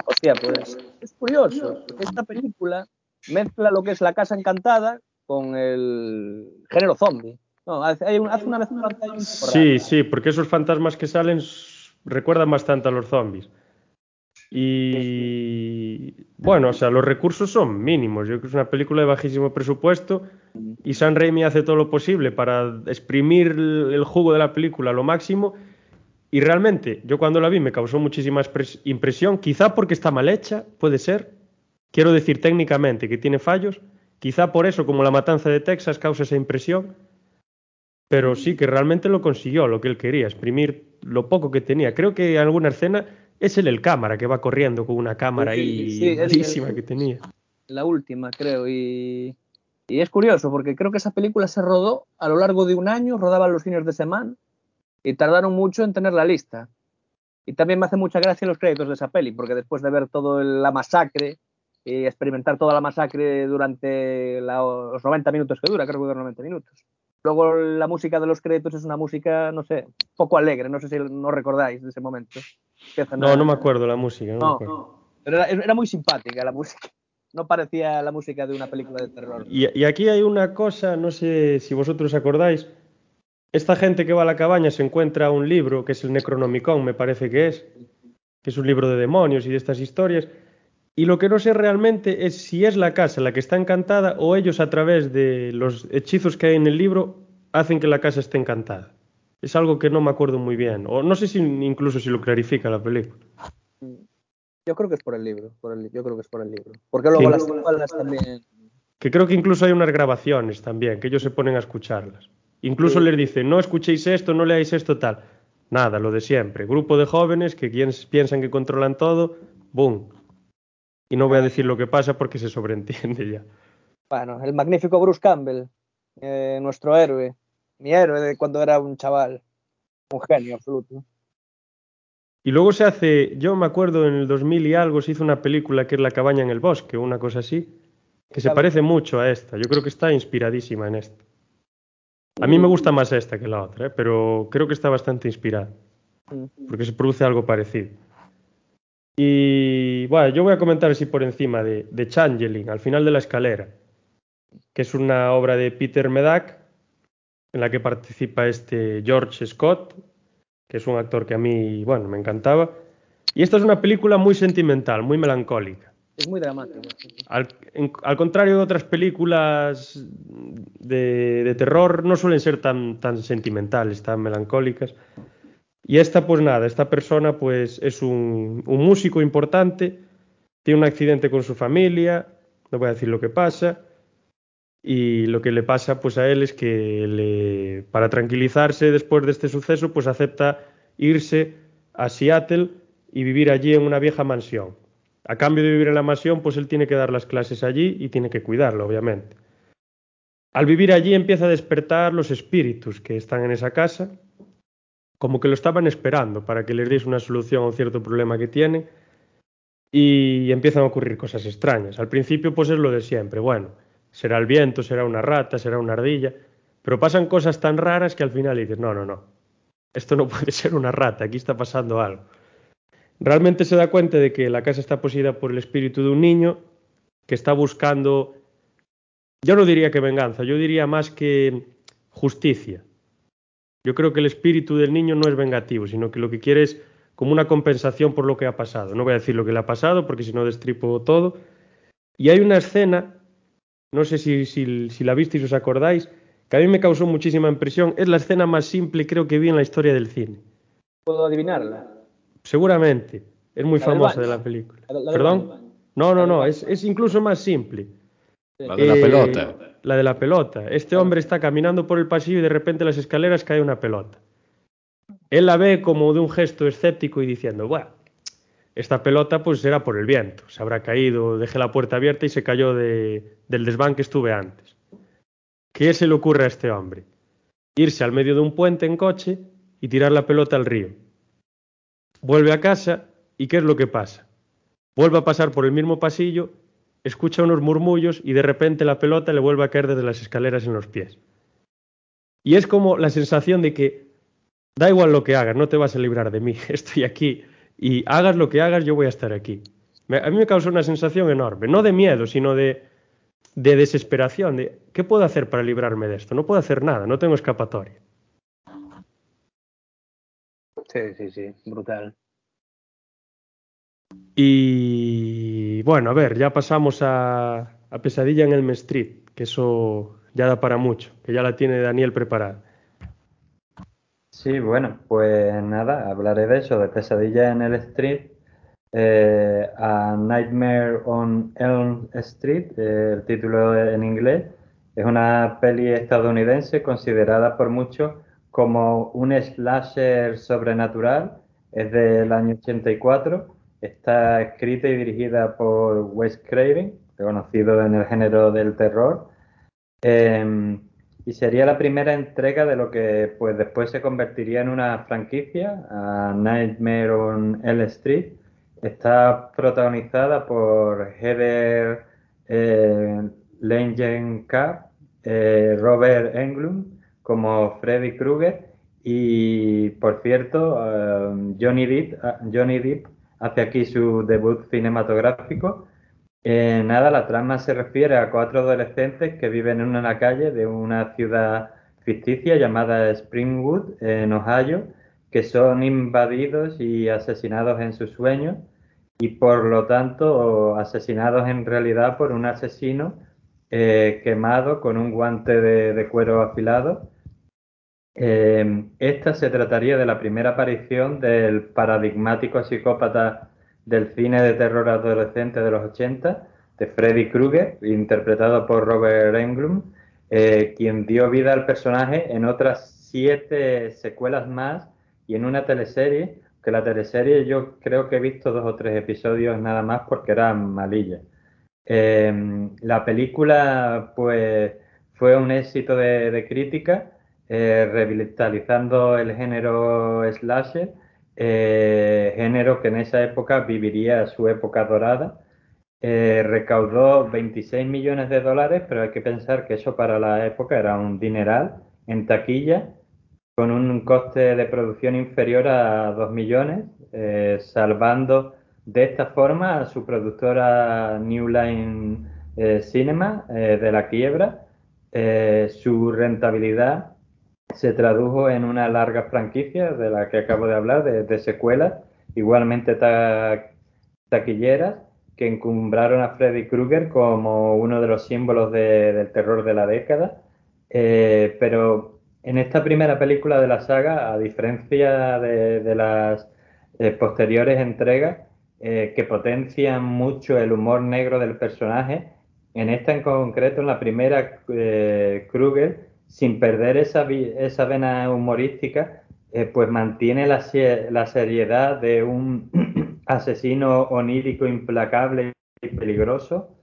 Hostia, pues es curioso, porque esta película mezcla lo que es la casa encantada con el género zombie. No, hace, hay un- hace una mezcla. hay un Sí, sí, porque esos fantasmas que salen recuerdan bastante a los zombies. Y bueno, o sea, los recursos son mínimos. Yo creo que es una película de bajísimo presupuesto y San Raimi hace todo lo posible para exprimir el jugo de la película a lo máximo. Y realmente, yo cuando la vi me causó muchísima impresión, quizá porque está mal hecha, puede ser. Quiero decir técnicamente que tiene fallos, quizá por eso, como la matanza de Texas, causa esa impresión pero sí que realmente lo consiguió, lo que él quería, exprimir lo poco que tenía. Creo que en alguna escena es él el cámara que va corriendo con una cámara Sí, ahí sí, es malísima el- que tenía. la última, creo. Y, y es curioso porque creo que esa película se rodó a lo largo de un año, rodaban los fines de semana y tardaron mucho en tener la lista. Y también me hace mucha gracia los créditos de esa peli, porque después de ver toda la masacre y experimentar toda la masacre durante la- los 90 minutos que dura, creo que dura 90 minutos. Luego la música de los créditos es una música, no sé, poco alegre, no sé si no recordáis de ese momento. Empiezan No, a- no me acuerdo la música, no, me No, pero era, era muy simpática la música. No parecía la música de una película de terror. Y, y aquí hay una cosa, no sé si vosotros acordáis, esta gente que va a la cabaña se encuentra un libro, que es el Necronomicon, me parece que es, que es un libro de demonios y de estas historias, y lo que no sé realmente es si es la casa la que está encantada o ellos a través de los hechizos que hay en el libro hacen que la casa esté encantada. Es algo que no me acuerdo muy bien, o no sé si incluso si lo clarifica la película. Yo creo que es por el libro. Por el, yo creo que es por el libro. Porque luego las secuelas también. Que creo que incluso hay unas grabaciones también, que ellos se ponen a escucharlas. Incluso les dicen, no escuchéis esto, no leáis esto, tal. Nada, lo de siempre. Grupo de jóvenes que piensan que controlan todo, ¡boom! Y no voy a decir lo que pasa porque se sobreentiende ya. Bueno, el magnífico Bruce Campbell, eh, nuestro héroe. Mi héroe de cuando era un chaval. Un genio absoluto. Y luego se hace, yo me acuerdo en el 2000 y algo, se hizo una película que es La cabaña en el bosque, una cosa así, que se parece mucho a esta. Yo creo que está inspiradísima en esta. A mí me gusta más esta que la otra, ¿eh? pero creo que está bastante inspirada. Mm. porque se produce algo parecido. Y bueno, yo voy a comentar así por encima de, de Changeling, al final de la escalera, que es una obra de Peter Medak, en la que participa este George Scott, que es un actor que a mí, bueno, me encantaba. Y esta es una película muy sentimental, muy melancólica. Es muy. Al, en- al contrario de otras películas de, de terror, no suelen ser tan, tan sentimentales, tan melancólicas. Y esta, pues nada, esta persona pues es un, un músico importante, tiene un accidente con su familia, no voy a decir lo que pasa, y lo que le pasa pues a él es que le, para tranquilizarse después de este suceso pues acepta irse a Seattle y vivir allí en una vieja mansión. A cambio de vivir en la mansión, pues él tiene que dar las clases allí y tiene que cuidarlo, obviamente. Al vivir allí empieza a despertar los espíritus que están en esa casa, como que lo estaban esperando para que les diese una solución a un cierto problema que tienen y empiezan a ocurrir cosas extrañas. Al principio pues es lo de siempre, bueno, será el viento, será una rata, será una ardilla, pero pasan cosas tan raras que al final dices, no, no, no, esto no *laughs* puede ser una rata, aquí está pasando algo. Realmente se da cuenta de que la casa está poseída por el espíritu de un niño que está buscando, yo no diría que venganza, yo diría más que justicia. Yo creo que el espíritu del niño no es vengativo, sino que lo que quiere es como una compensación por lo que ha pasado. No voy a decir lo que le ha pasado porque si no destripo todo. Y hay una escena, no sé si, si, si la visteis, os acordáis, que a mí me causó muchísima impresión. Es la escena más simple creo que vi en la historia del cine. ¿Puedo adivinarla? Seguramente. Es muy famosa de la película. ¿Perdón? No, no, no. Es, es, incluso más simple. La de la eh, pelota. La de la pelota. Este hombre está caminando por el pasillo y de repente en las escaleras cae una pelota. Él la ve como de un gesto escéptico y diciendo, bueno, esta pelota pues será por el viento, se habrá caído, dejé la puerta abierta y se cayó de, del desván que estuve antes. ¿Qué se le ocurre a este hombre? Irse al medio de un puente en coche y tirar la pelota al río. Vuelve a casa y ¿qué es lo que pasa? Vuelve a pasar por el mismo pasillo, escucha unos murmullos y de repente la pelota le vuelve a caer desde las escaleras en los pies. Y es como la sensación de que da igual lo que hagas, no te vas a librar de mí, *laughs* estoy aquí y hagas lo que hagas, yo voy a estar aquí. A mí me causó una sensación enorme, no de miedo, sino de, de desesperación, de ¿qué puedo hacer para librarme de esto? No puedo hacer nada, no tengo escapatoria. Sí, sí, sí, brutal. Y bueno, a ver, ya pasamos a, a Pesadilla en el Street, que eso ya da para mucho, que ya la tiene Daniel preparada. Sí, bueno, pues nada, hablaré de eso, de Pesadilla en el Street, eh, a Nightmare on Elm Street, eh, el título en inglés. Es una peli estadounidense considerada por muchos como un slasher sobrenatural, es del año 84, está escrita y dirigida por Wes Craven, conocido en el género del terror, em, y sería la primera entrega de lo que pues después se convertiría en una franquicia, Nightmare on Elm Street. Está protagonizada por Heather eh, Langenkamp, eh, Robert Englund, como Freddy Krueger y por cierto um, Johnny Depp, Johnny Depp hace aquí su debut cinematográfico. Eh, nada, la trama se refiere a cuatro adolescentes que viven en una calle de una ciudad ficticia llamada Springwood, en Ohio, que son invadidos y asesinados en sus sueños y por lo tanto asesinados en realidad por un asesino eh, quemado con un guante de cuero afilado eh, esta se trataría de la primera aparición del paradigmático psicópata del cine de terror adolescente de los 80, de Freddy Krueger, interpretado por Robert Englund, eh, quien dio vida al personaje en otras siete secuelas más y en una teleserie, que la teleserie yo creo que he visto dos o tres episodios nada más porque era malilla. Eh, la película pues fue un éxito de crítica eh, revitalizando el género slasher, eh, género que en esa época viviría su época dorada. Eh, recaudó 26 millones de dólares, pero hay que pensar que eso para la época era un dineral en taquilla, con un coste de producción inferior a 2 millones, salvando de esta forma a su productora New Line Cinema de la quiebra. su rentabilidad se tradujo en una larga franquicia de la que acabo de hablar, de, secuelas, igualmente taquilleras, que encumbraron a Freddy Krueger como uno de los símbolos del terror de la década. Eh, pero en esta primera película de la saga, a diferencia de, las eh, posteriores entregas, eh, que potencian mucho el humor negro del personaje, en esta en concreto, en la primera, Krueger sin perder esa, esa vena humorística, eh, pues mantiene la, la, seriedad de un, *clears throat* asesino onírico, implacable y peligroso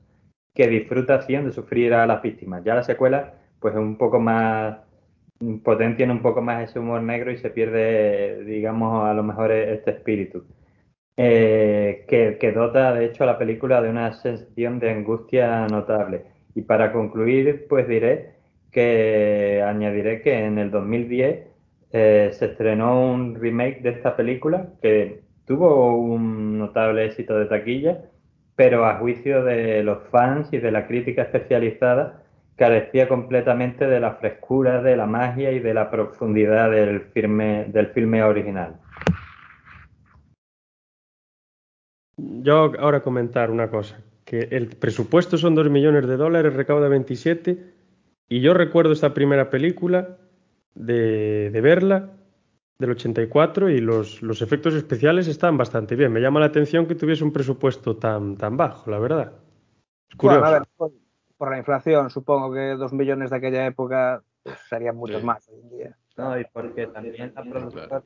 que disfruta haciendo sufrir a las víctimas. Ya la secuela, pues es un poco más, potencian un poco más ese humor negro y se pierde, digamos, a lo mejor este espíritu. Eh, que, que, dota, de hecho, a la película de una sensación de angustia notable. Y para concluir, pues diré que añadiré que en el 2010 eh, se estrenó un remake de esta película que tuvo un notable éxito de taquilla, pero a juicio de los fans y de la crítica especializada, carecía completamente de la frescura, de la magia y de la profundidad del filme, del filme original. Yo ahora comentar una cosa, que el presupuesto son 2 millones de dólares, recauda 27, y yo recuerdo esta primera película de, de verla del 84 y los, los, efectos especiales están bastante bien. Me llama la atención que tuviese un presupuesto tan, tan bajo, la verdad. Es curioso. Bueno, a ver, por, por, la inflación, supongo que dos millones de aquella época pues, serían muchos sí. más hoy en día. No, y porque también la productora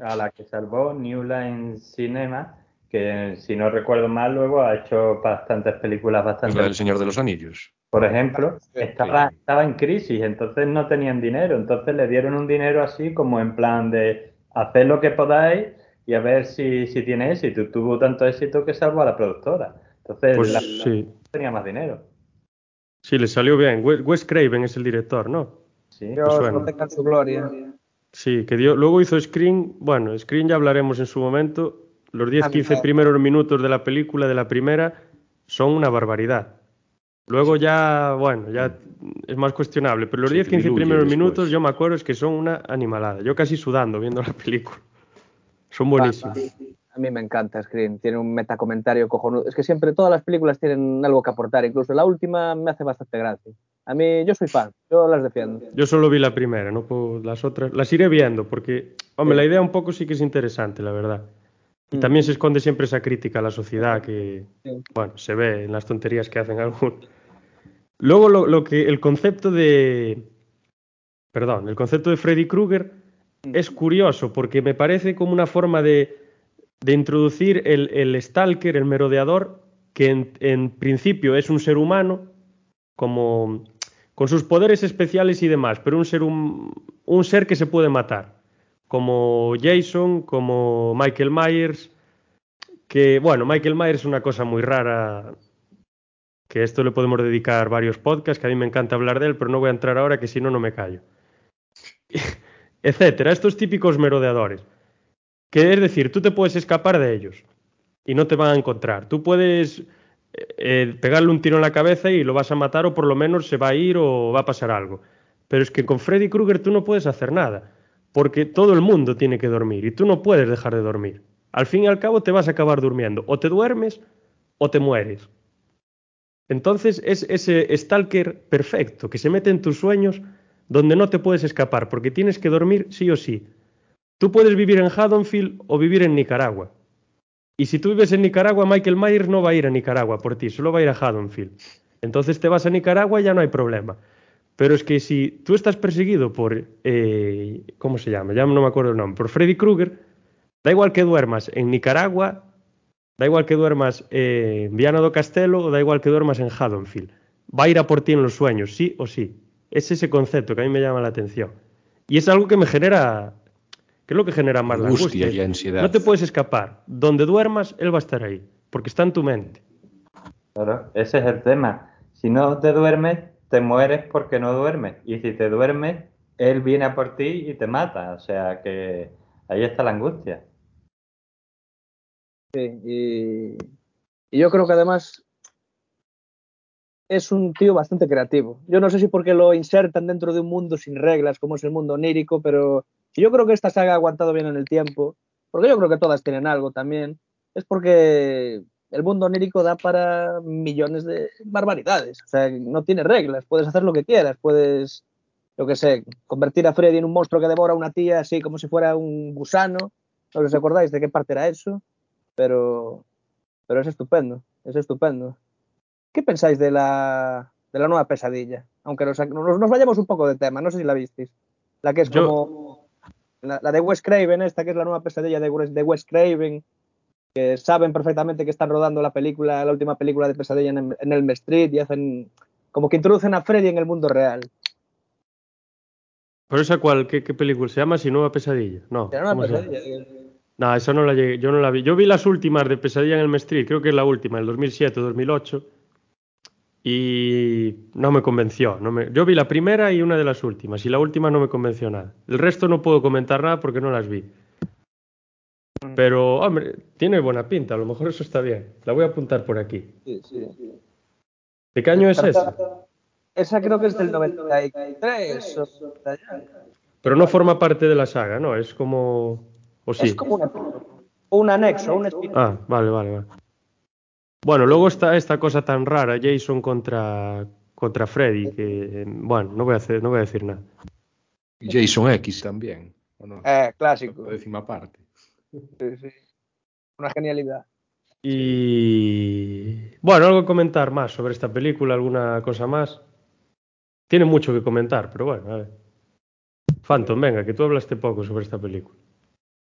a la que salvó New Line Cinema, que si no recuerdo mal, luego ha hecho bastantes películas bastante. La del Señor de los Anillos por ejemplo, estaba, estaba en crisis, entonces no tenían dinero, entonces le dieron un dinero así como en plan de hacer lo que podáis y a ver si, si tiene éxito. Tuvo tanto éxito que salvó a la productora. Entonces pues la, sí. tenía más dinero. Sí, le salió bien. Wes Craven es el director, ¿no? Sí, Dios no tenga su gloria. Sí, que dio, luego hizo Screen, bueno, Screen ya hablaremos en su momento. Los 10-15 primeros minutos de la película, de la primera, son una barbaridad. Luego ya, bueno, ya es más cuestionable, pero los 10-15 sí, primeros después. minutos yo me acuerdo es que son una animalada. Yo casi sudando viendo la película. Son buenísimos. A mí me encanta Screen, tiene un metacomentario cojonudo. Es que siempre todas las películas tienen algo que aportar, incluso la última me hace bastante gracia. A mí, yo soy fan, yo las defiendo. Yo solo vi la primera, no puedo, las otras, las iré viendo, porque, hombre, sí. la idea un poco sí que es interesante, la verdad. Y también se esconde siempre esa crítica a la sociedad que, bueno, se ve en las tonterías que hacen algunos. Luego lo, lo, que el concepto de perdón, el concepto de Freddy Krueger es curioso porque me parece como una forma de, de introducir el, el, stalker, el merodeador, que en, en, principio es un ser humano, como con sus poderes especiales y demás, pero un ser, un, un ser que se puede matar como Jason, como Michael Myers, que bueno, Michael Myers es una cosa muy rara, que esto le podemos dedicar varios podcasts, que a mí me encanta hablar de él, pero no voy a entrar ahora, que si no, no me callo. *laughs* Etcétera, estos típicos merodeadores. Que es decir, tú te puedes escapar de ellos y no te van a encontrar. Tú puedes eh, pegarle un tiro en la cabeza y lo vas a matar o por lo menos se va a ir o va a pasar algo. Pero es que con Freddy Krueger tú no puedes hacer nada porque todo el mundo tiene que dormir y tú no puedes dejar de dormir. Al fin y al cabo te vas a acabar durmiendo. O te duermes o te mueres. Entonces es ese stalker perfecto que se mete en tus sueños donde no te puedes escapar porque tienes que dormir sí o sí. Tú puedes vivir en Haddonfield o vivir en Nicaragua. Y si tú vives en Nicaragua, Michael Myers no va a ir a Nicaragua por ti, solo va a ir a Haddonfield. Entonces te vas a Nicaragua y ya no hay problema. Pero es que si tú estás perseguido por, eh, ¿cómo se llama? Ya no me acuerdo el nombre, por Freddy Krueger, da igual que duermas en Nicaragua, da igual que duermas en Viana do Castelo o da igual que duermas en Haddonfield. Va a ir a por ti en los sueños, sí o sí. Es ese concepto que a mí me llama la atención. Y es algo que me genera, ¿qué es lo que genera más angustia, la angustia? y ansiedad. No te puedes escapar. Donde duermas, él va a estar ahí, porque está en tu mente. Claro, ese es el tema. Si no te duermes, te mueres porque no duermes. Y si te duermes, él viene a por ti y te mata. O sea que ahí está la angustia. Sí, y, yo creo que además es un tío bastante creativo. Yo no sé si porque lo insertan dentro de un mundo sin reglas, como es el mundo onírico, pero yo creo que esta saga ha aguantado bien en el tiempo, porque yo creo que todas tienen algo también, es porque el mundo onírico da para millones de barbaridades. O sea, no tiene reglas, puedes hacer lo que quieras, puedes, yo qué sé, convertir a Freddy en un monstruo que devora a una tía así como si fuera un gusano. No os acordáis de qué parte era eso, pero, pero es estupendo, es estupendo. ¿Qué pensáis de la, de la nueva pesadilla? Aunque nos, nos, nos, vayamos un poco de tema, no sé si la visteis. La que es como. La, de Wes Craven, esta que es la nueva pesadilla de, de Wes Craven, que saben perfectamente que están rodando la película, la última película de Pesadilla en, en Elm Street y hacen como que introducen a Freddy en el mundo real. ¿Pero esa cuál? ¿Qué, qué película? ¿Se llama Si Nueva Pesadilla? No. ¿cómo se pesadilla. No, esa no la llegué, yo no la vi. Yo vi las últimas de Pesadilla en el Street, creo que es la última, el 2007 2008. Y no me convenció. No me... Yo vi la primera y una de las últimas, y la última no me convenció nada. El resto no puedo comentar nada porque no las vi. Pero, hombre, tiene buena pinta, a lo mejor eso está bien. La voy a apuntar por aquí. Sí, sí. ¿De qué año es esa? Esa creo que es del 93. o por allá. Pero no forma parte de la saga, ¿no? Es como... ¿O sí? Es como una- un anexo, un spin Ah, vale, vale, vale. Bueno, luego está esta cosa tan rara, Jason contra, contra Freddy, que, bueno, no voy a hacer, no voy a decir nada. Y Jason X también. ¿o no? Eh, clásico. La décima parte. Sí, sí. Una genialidad. Y bueno, algo que comentar más sobre esta película, alguna cosa más. Tiene mucho que comentar, pero bueno, a ver. Phantom, venga, que tú hablaste poco sobre esta película.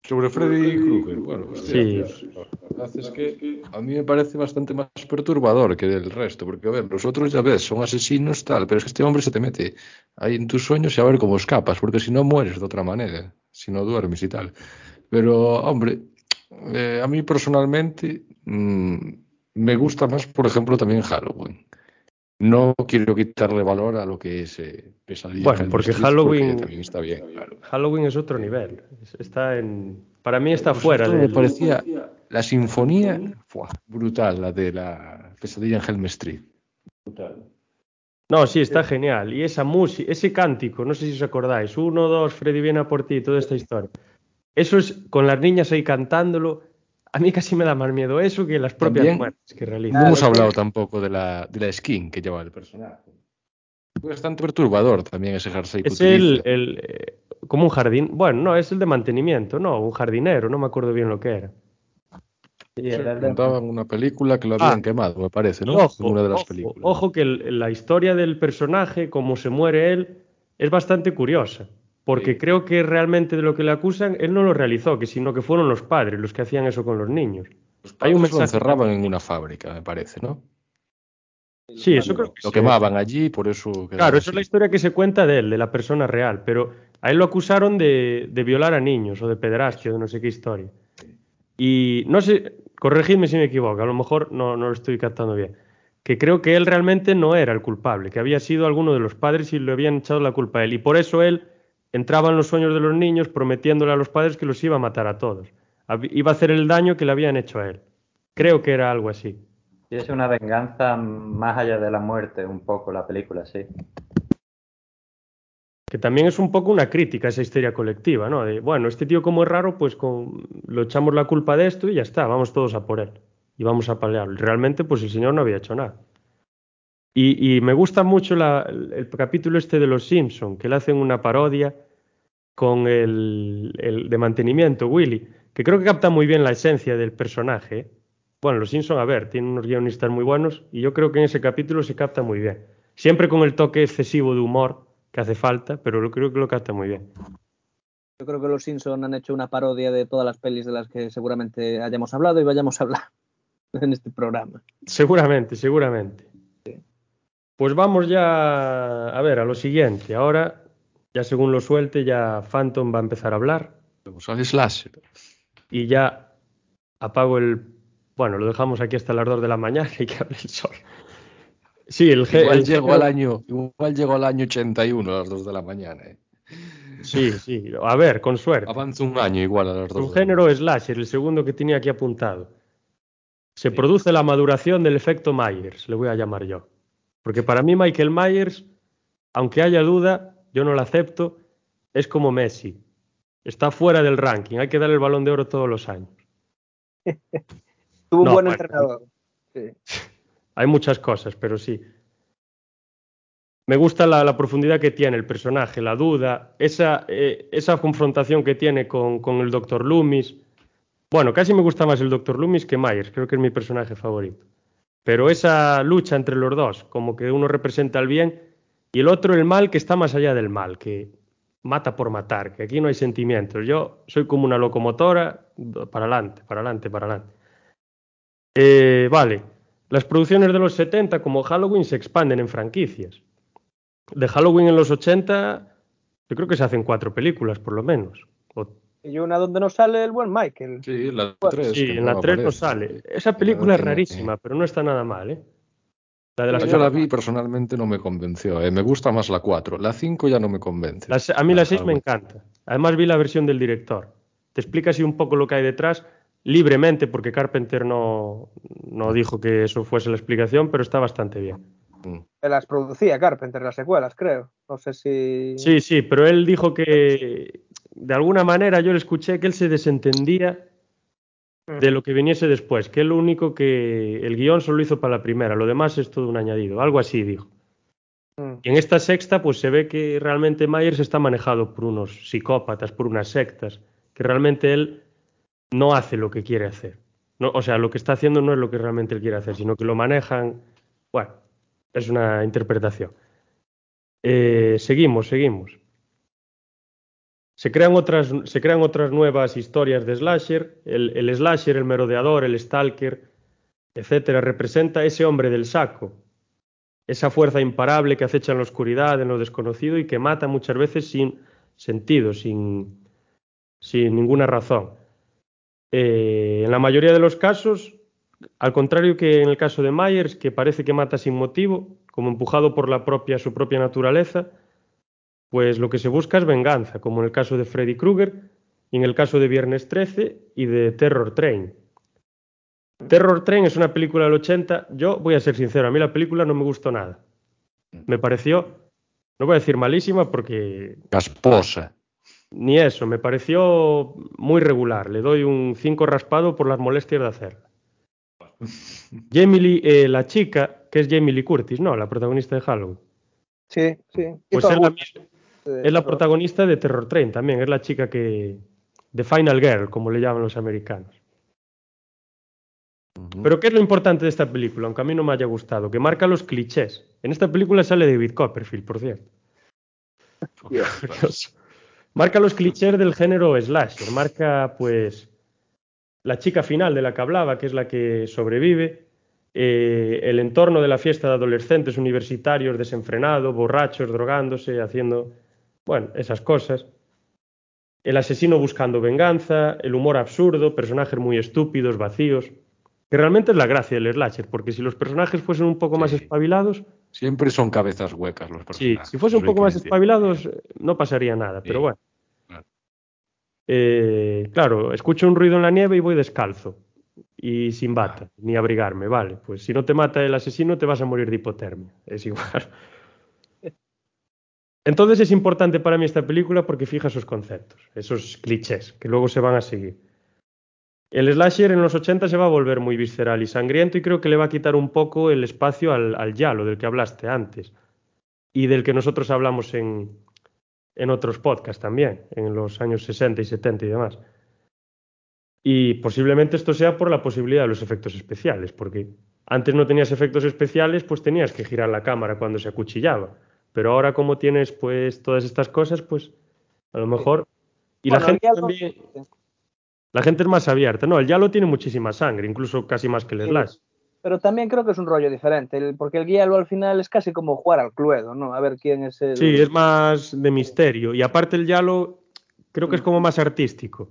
Sobre Freddy Krueger, bueno, Sí. pues, la verdad es que a mí me parece bastante más perturbador que el resto, porque a ver, los otros ya ves, son asesinos tal, pero es que este hombre se te mete ahí en tus sueños y a ver cómo escapas, porque si no mueres de otra manera, si no duermes y tal. Pero, hombre, eh, a mí personalmente mm, me gusta más, por ejemplo, también Halloween. No quiero quitarle valor a lo que es eh, Pesadilla. en Bueno, porque Halloween- también está bien, claro. Halloween es otro nivel. Es- Está en. Para mí está Pues fuera me parecía la sinfonía brutal, la de la pesadilla en Helm Street. No, sí, está genial. Y esa música, ese cántico, no sé si os acordáis, uno, dos, Freddy viene a por ti, toda esta historia. Eso es con las niñas ahí cantándolo. A mí casi me da más miedo eso que las propias También- muertes que No realiza. hemos hablado tampoco de la, de la skin que lleva el personaje. Fue bastante perturbador también ese jersey que Es el, eh, como un jardín, bueno, no, es el de mantenimiento, no, un jardinero, no me acuerdo bien lo que era. Sí, Contaban una película que lo Ah. habían quemado, me parece, ¿no? ojo, una de las ojo, películas. ojo que el- la historia del personaje, cómo se muere él, es bastante curiosa. Porque Sí. creo que realmente de lo que le acusan, él no lo realizó, que sino que fueron los padres los que hacían eso con los niños. Los hay un padres lo mensaje- encerraban en una fábrica, me parece, ¿no? Sí, eso creo que Lo sí. quemaban allí, por eso. Claro, esa es la historia que se cuenta de él, de la persona real, pero a él lo acusaron de, de violar a niños o de pederastia, de no sé qué historia. Y no sé, corregidme si me equivoco, a lo mejor no, no lo estoy captando bien. Que creo que él realmente no era el culpable, que había sido alguno de los padres y le habían echado la culpa a él. Y por eso él entraba en los sueños de los niños prometiéndole a los padres que los iba a matar a todos. Iba a hacer el daño que le habían hecho a él. Creo que era algo así. Sí, es una venganza más allá de la muerte, un poco la película, sí. Que también es un poco una crítica a esa histeria colectiva, ¿no? De, bueno, este tío como es raro, pues con, lo echamos la culpa de esto y ya está, vamos todos a por él. Y vamos a palearlo. Y Realmente, pues el señor no había hecho nada. Y, y me gusta mucho la- el, el capítulo este de Los Simpson, que le hacen una parodia con el, el de mantenimiento, Willy, que creo que capta muy bien la esencia del personaje. ¿eh? Bueno, Los Simpson, a ver, tienen unos guionistas muy buenos y yo creo que en ese capítulo se capta muy bien. Siempre con el toque excesivo de humor que hace falta, pero lo creo que lo capta muy bien. Yo creo que los Simpson han hecho una parodia de todas las pelis de las que seguramente hayamos hablado y vayamos a hablar *laughs* en este programa. Seguramente, seguramente. Pues vamos ya a ver, a lo siguiente. Ahora, ya según lo suelte, ya Phantom va a empezar a hablar slasher. y ya apago el... Bueno, lo dejamos aquí hasta las 2 de la mañana y *laughs* que hable el sol. Sí, el, Igual el genio- al año, igual llego al año 81 a las 2 de la mañana. ¿eh? Sí, sí. A ver, con suerte. Avanza un año igual a las 2 Un género slasher, el segundo que tenía aquí apuntado. Se produce la maduración del efecto Myers, le voy a llamar yo. Porque para mí Michael Myers, aunque haya duda, yo no la acepto, es como Messi. Está fuera del ranking, hay que darle el balón de oro todos los años. *laughs* Tuvo un buen entrenador. Sí. *laughs* Hay muchas cosas, pero sí. Me gusta la, la profundidad que tiene el personaje, la duda, esa, eh, esa confrontación que tiene con, con el Dr. Loomis. Bueno, casi me gusta más el Dr. Loomis que Myers, creo que es mi personaje favorito. Pero esa lucha entre los dos, como que uno representa el bien y el otro el mal que está más allá del mal, que mata por matar, que aquí no hay sentimientos. Yo soy como una locomotora, para adelante, para adelante, para adelante. Eh, vale, las producciones de los 70 como Halloween se expanden en franquicias. De Halloween en los 80 yo creo que se hacen cuatro películas por lo menos. O Y una donde no sale el buen Michael. Sí, la Bueno, 3. Sí, en la 3 no sale. Esa película es rarísima, pero no está nada mal, ¿eh? La de las Yo la vi personalmente no me convenció. eh. Me gusta más la 4. La 5 ya no me convence. La se- a mí la 6 me Halloween. encanta. Además vi la versión del director. Te explica así un poco lo que hay detrás, libremente, porque Carpenter no, no dijo que eso fuese la explicación, pero está bastante bien. Mm. Que las producía Carpenter, las secuelas, creo. No sé si. Sí, sí, pero él dijo que de alguna manera yo le escuché que él se desentendía de lo que viniese después, que él lo único que el guion solo hizo para la primera, lo demás es todo un añadido, algo así dijo. Mm. Y en esta sexta, pues se ve que realmente Myers está manejado por unos psicópatas, por unas sectas, que realmente él no hace lo que quiere hacer. No, o sea, lo que está haciendo no es lo que realmente él quiere hacer, sino que lo manejan. Bueno, es una interpretación. Eh, seguimos, seguimos. Se crean, otras, se crean otras nuevas historias de slasher. El, el slasher, el merodeador, el stalker, etcétera, representa ese hombre del saco, esa fuerza imparable que acecha en la oscuridad, en lo desconocido y que mata muchas veces sin sentido, sin, sin ninguna razón. Eh, en la mayoría de los casos, al contrario que en el caso de Myers, que parece que mata sin motivo, como empujado por la propia, su propia naturaleza, pues lo que se busca es venganza, como en el caso de Freddy Krueger y en el caso de Viernes 13 y de Terror Train. Terror Train es una película del 80. Yo voy a ser sincero, a mí la película no me gustó nada. Me pareció, no voy a decir malísima porque Casposa. ni eso, me pareció muy regular. Le doy un 5 raspado por las molestias de hacerla. Jamie Lee, eh, la chica, que es Jamie Lee Curtis, ¿no? La protagonista de Halloween. Sí, sí. Pues es la, de es la protagonista de Terror Train también, es la chica que... The Final Girl, como le llaman los americanos. Pero ¿qué es lo importante de esta película? Aunque a mí no me haya gustado, que marca los clichés. En esta película sale David Copperfield, por cierto. Marca los clichés del género slasher, marca pues la chica final de la que hablaba, que es la que sobrevive, eh, el entorno de la fiesta de adolescentes universitarios desenfrenados, borrachos, drogándose, haciendo, bueno, esas cosas. El asesino buscando venganza, el humor absurdo, personajes muy estúpidos, vacíos, que realmente es la gracia del slasher, porque si los personajes fuesen un poco más Sí. espabilados, Siempre son cabezas huecas los Sí, personajes. si fuese un poco más espabilados, no pasaría nada, pero Sí, bueno. claro. Eh, claro, escucho un ruido en la nieve y voy descalzo y sin bata, ni abrigarme, vale. Pues si no te mata el asesino, te vas a morir de hipotermia. Es igual. Entonces es importante para mí esta película porque fija esos conceptos, esos clichés que luego se van a seguir. El slasher en los 80 se va a volver muy visceral y sangriento y creo que le va a quitar un poco el espacio al, al yalo del que hablaste antes y del que nosotros hablamos en, en otros podcasts también, en los años 60 y 70 y demás. Y posiblemente esto sea por la posibilidad de los efectos especiales, porque antes no tenías efectos especiales, pues tenías que girar la cámara cuando se acuchillaba. Pero ahora como tienes pues todas estas cosas, pues a lo mejor... Y la gente también... La gente es más abierta. No, el Yalo tiene muchísima sangre, incluso casi más que el Sí. Slash. Pero también creo que es un rollo diferente, el- porque el guialo al final es casi como jugar al Cluedo, ¿no? A ver quién es el. Sí, es más de misterio. Y aparte el Yalo creo que es como más artístico.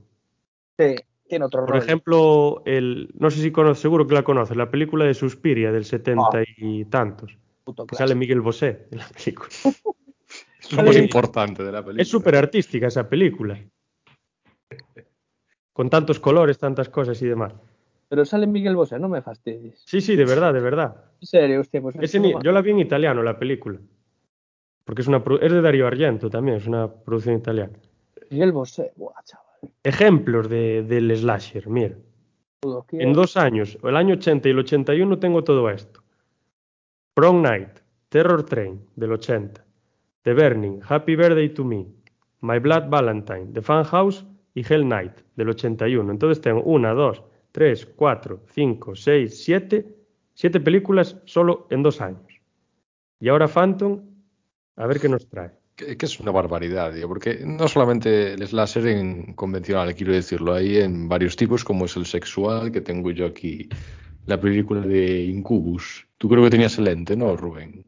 Sí, tiene otro Por rollo. ejemplo, el, no sé si conoces, seguro que la conoces, la película de Suspiria del 70 y tantos, Puto que clásico. sale Miguel Bosé en la película. *laughs* Es lo más importante de la película. Es súper artística esa película. Con tantos colores, tantas cosas y demás. Pero sale Miguel Bosé, no me fastidies. Sí, sí, de verdad, de verdad. En serio, hostia, pues. Ese ni- yo la vi en italiano, la película. Porque es, una, es de Dario Argento también, es una producción italiana. Miguel Bosé, buah, chaval. Ejemplos de, del slasher, mira. En dos años, el año 80 y el 81, tengo todo esto. Prom Night, Terror Train, del 80. The Burning, Happy Birthday to Me, My Blood Valentine, The Fan House y Hell Night, del 81. Entonces tengo una, dos, tres, cuatro, cinco, seis, siete, siete películas solo en dos años. Y ahora Phantom, a ver qué nos trae. Que, es una barbaridad, porque no solamente el slasher en convencional, quiero decirlo, hay en varios tipos, como es el sexual, que tengo yo aquí la película de Incubus. Tú creo que tenías el lente, ¿no, Rubén?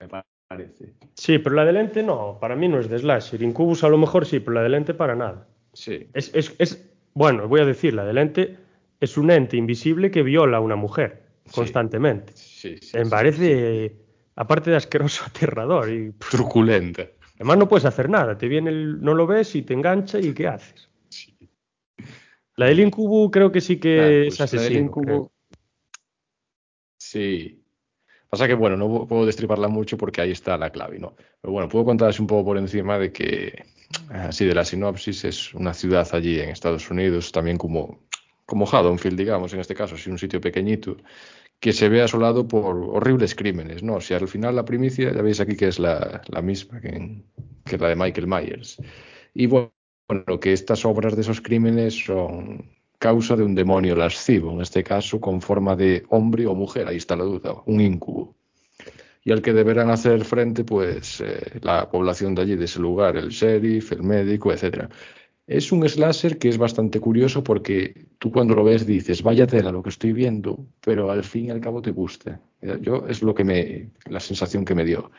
Me parece. Sí, pero la de lente no, para mí no es de slasher. Incubus a lo mejor sí, pero la de lente para nada. Sí. Es, es, es bueno, voy a decir, la de lente es un ente invisible que viola a una mujer constantemente. Sí, sí, Me sí, parece, aparte de asqueroso, *laughs* aterrador. Y, pff, Truculenta. además no puedes hacer nada, te viene el, no lo ves y te engancha y ¿qué haces? La del Incubo creo que sí que Ah, es pues la del asesino. Sí. Pasa que, bueno, no puedo destriparla mucho porque ahí está la clave, ¿no? Pero bueno, puedo contaros un poco por encima de que, así de la sinopsis, es una ciudad allí en Estados Unidos, también como, como Haddonfield, digamos, en este caso, así un sitio pequeñito, que se ve asolado por horribles crímenes, ¿no? Si al final la primicia, ya veis aquí que es la, la misma que, que la de Michael Myers. Y bueno, que estas obras de esos crímenes son causa de un demonio lascivo, en este caso con forma de hombre o mujer, ahí está la duda, un incubo. Y al que deberán hacer frente, pues, eh, la población de allí, de ese lugar, el sheriff, el médico, etcétera. Es un slasher que es bastante curioso porque tú cuando lo ves dices, vaya tela lo que estoy viendo, pero al fin y al cabo te gusta. Yo es lo que me, la sensación que me dio.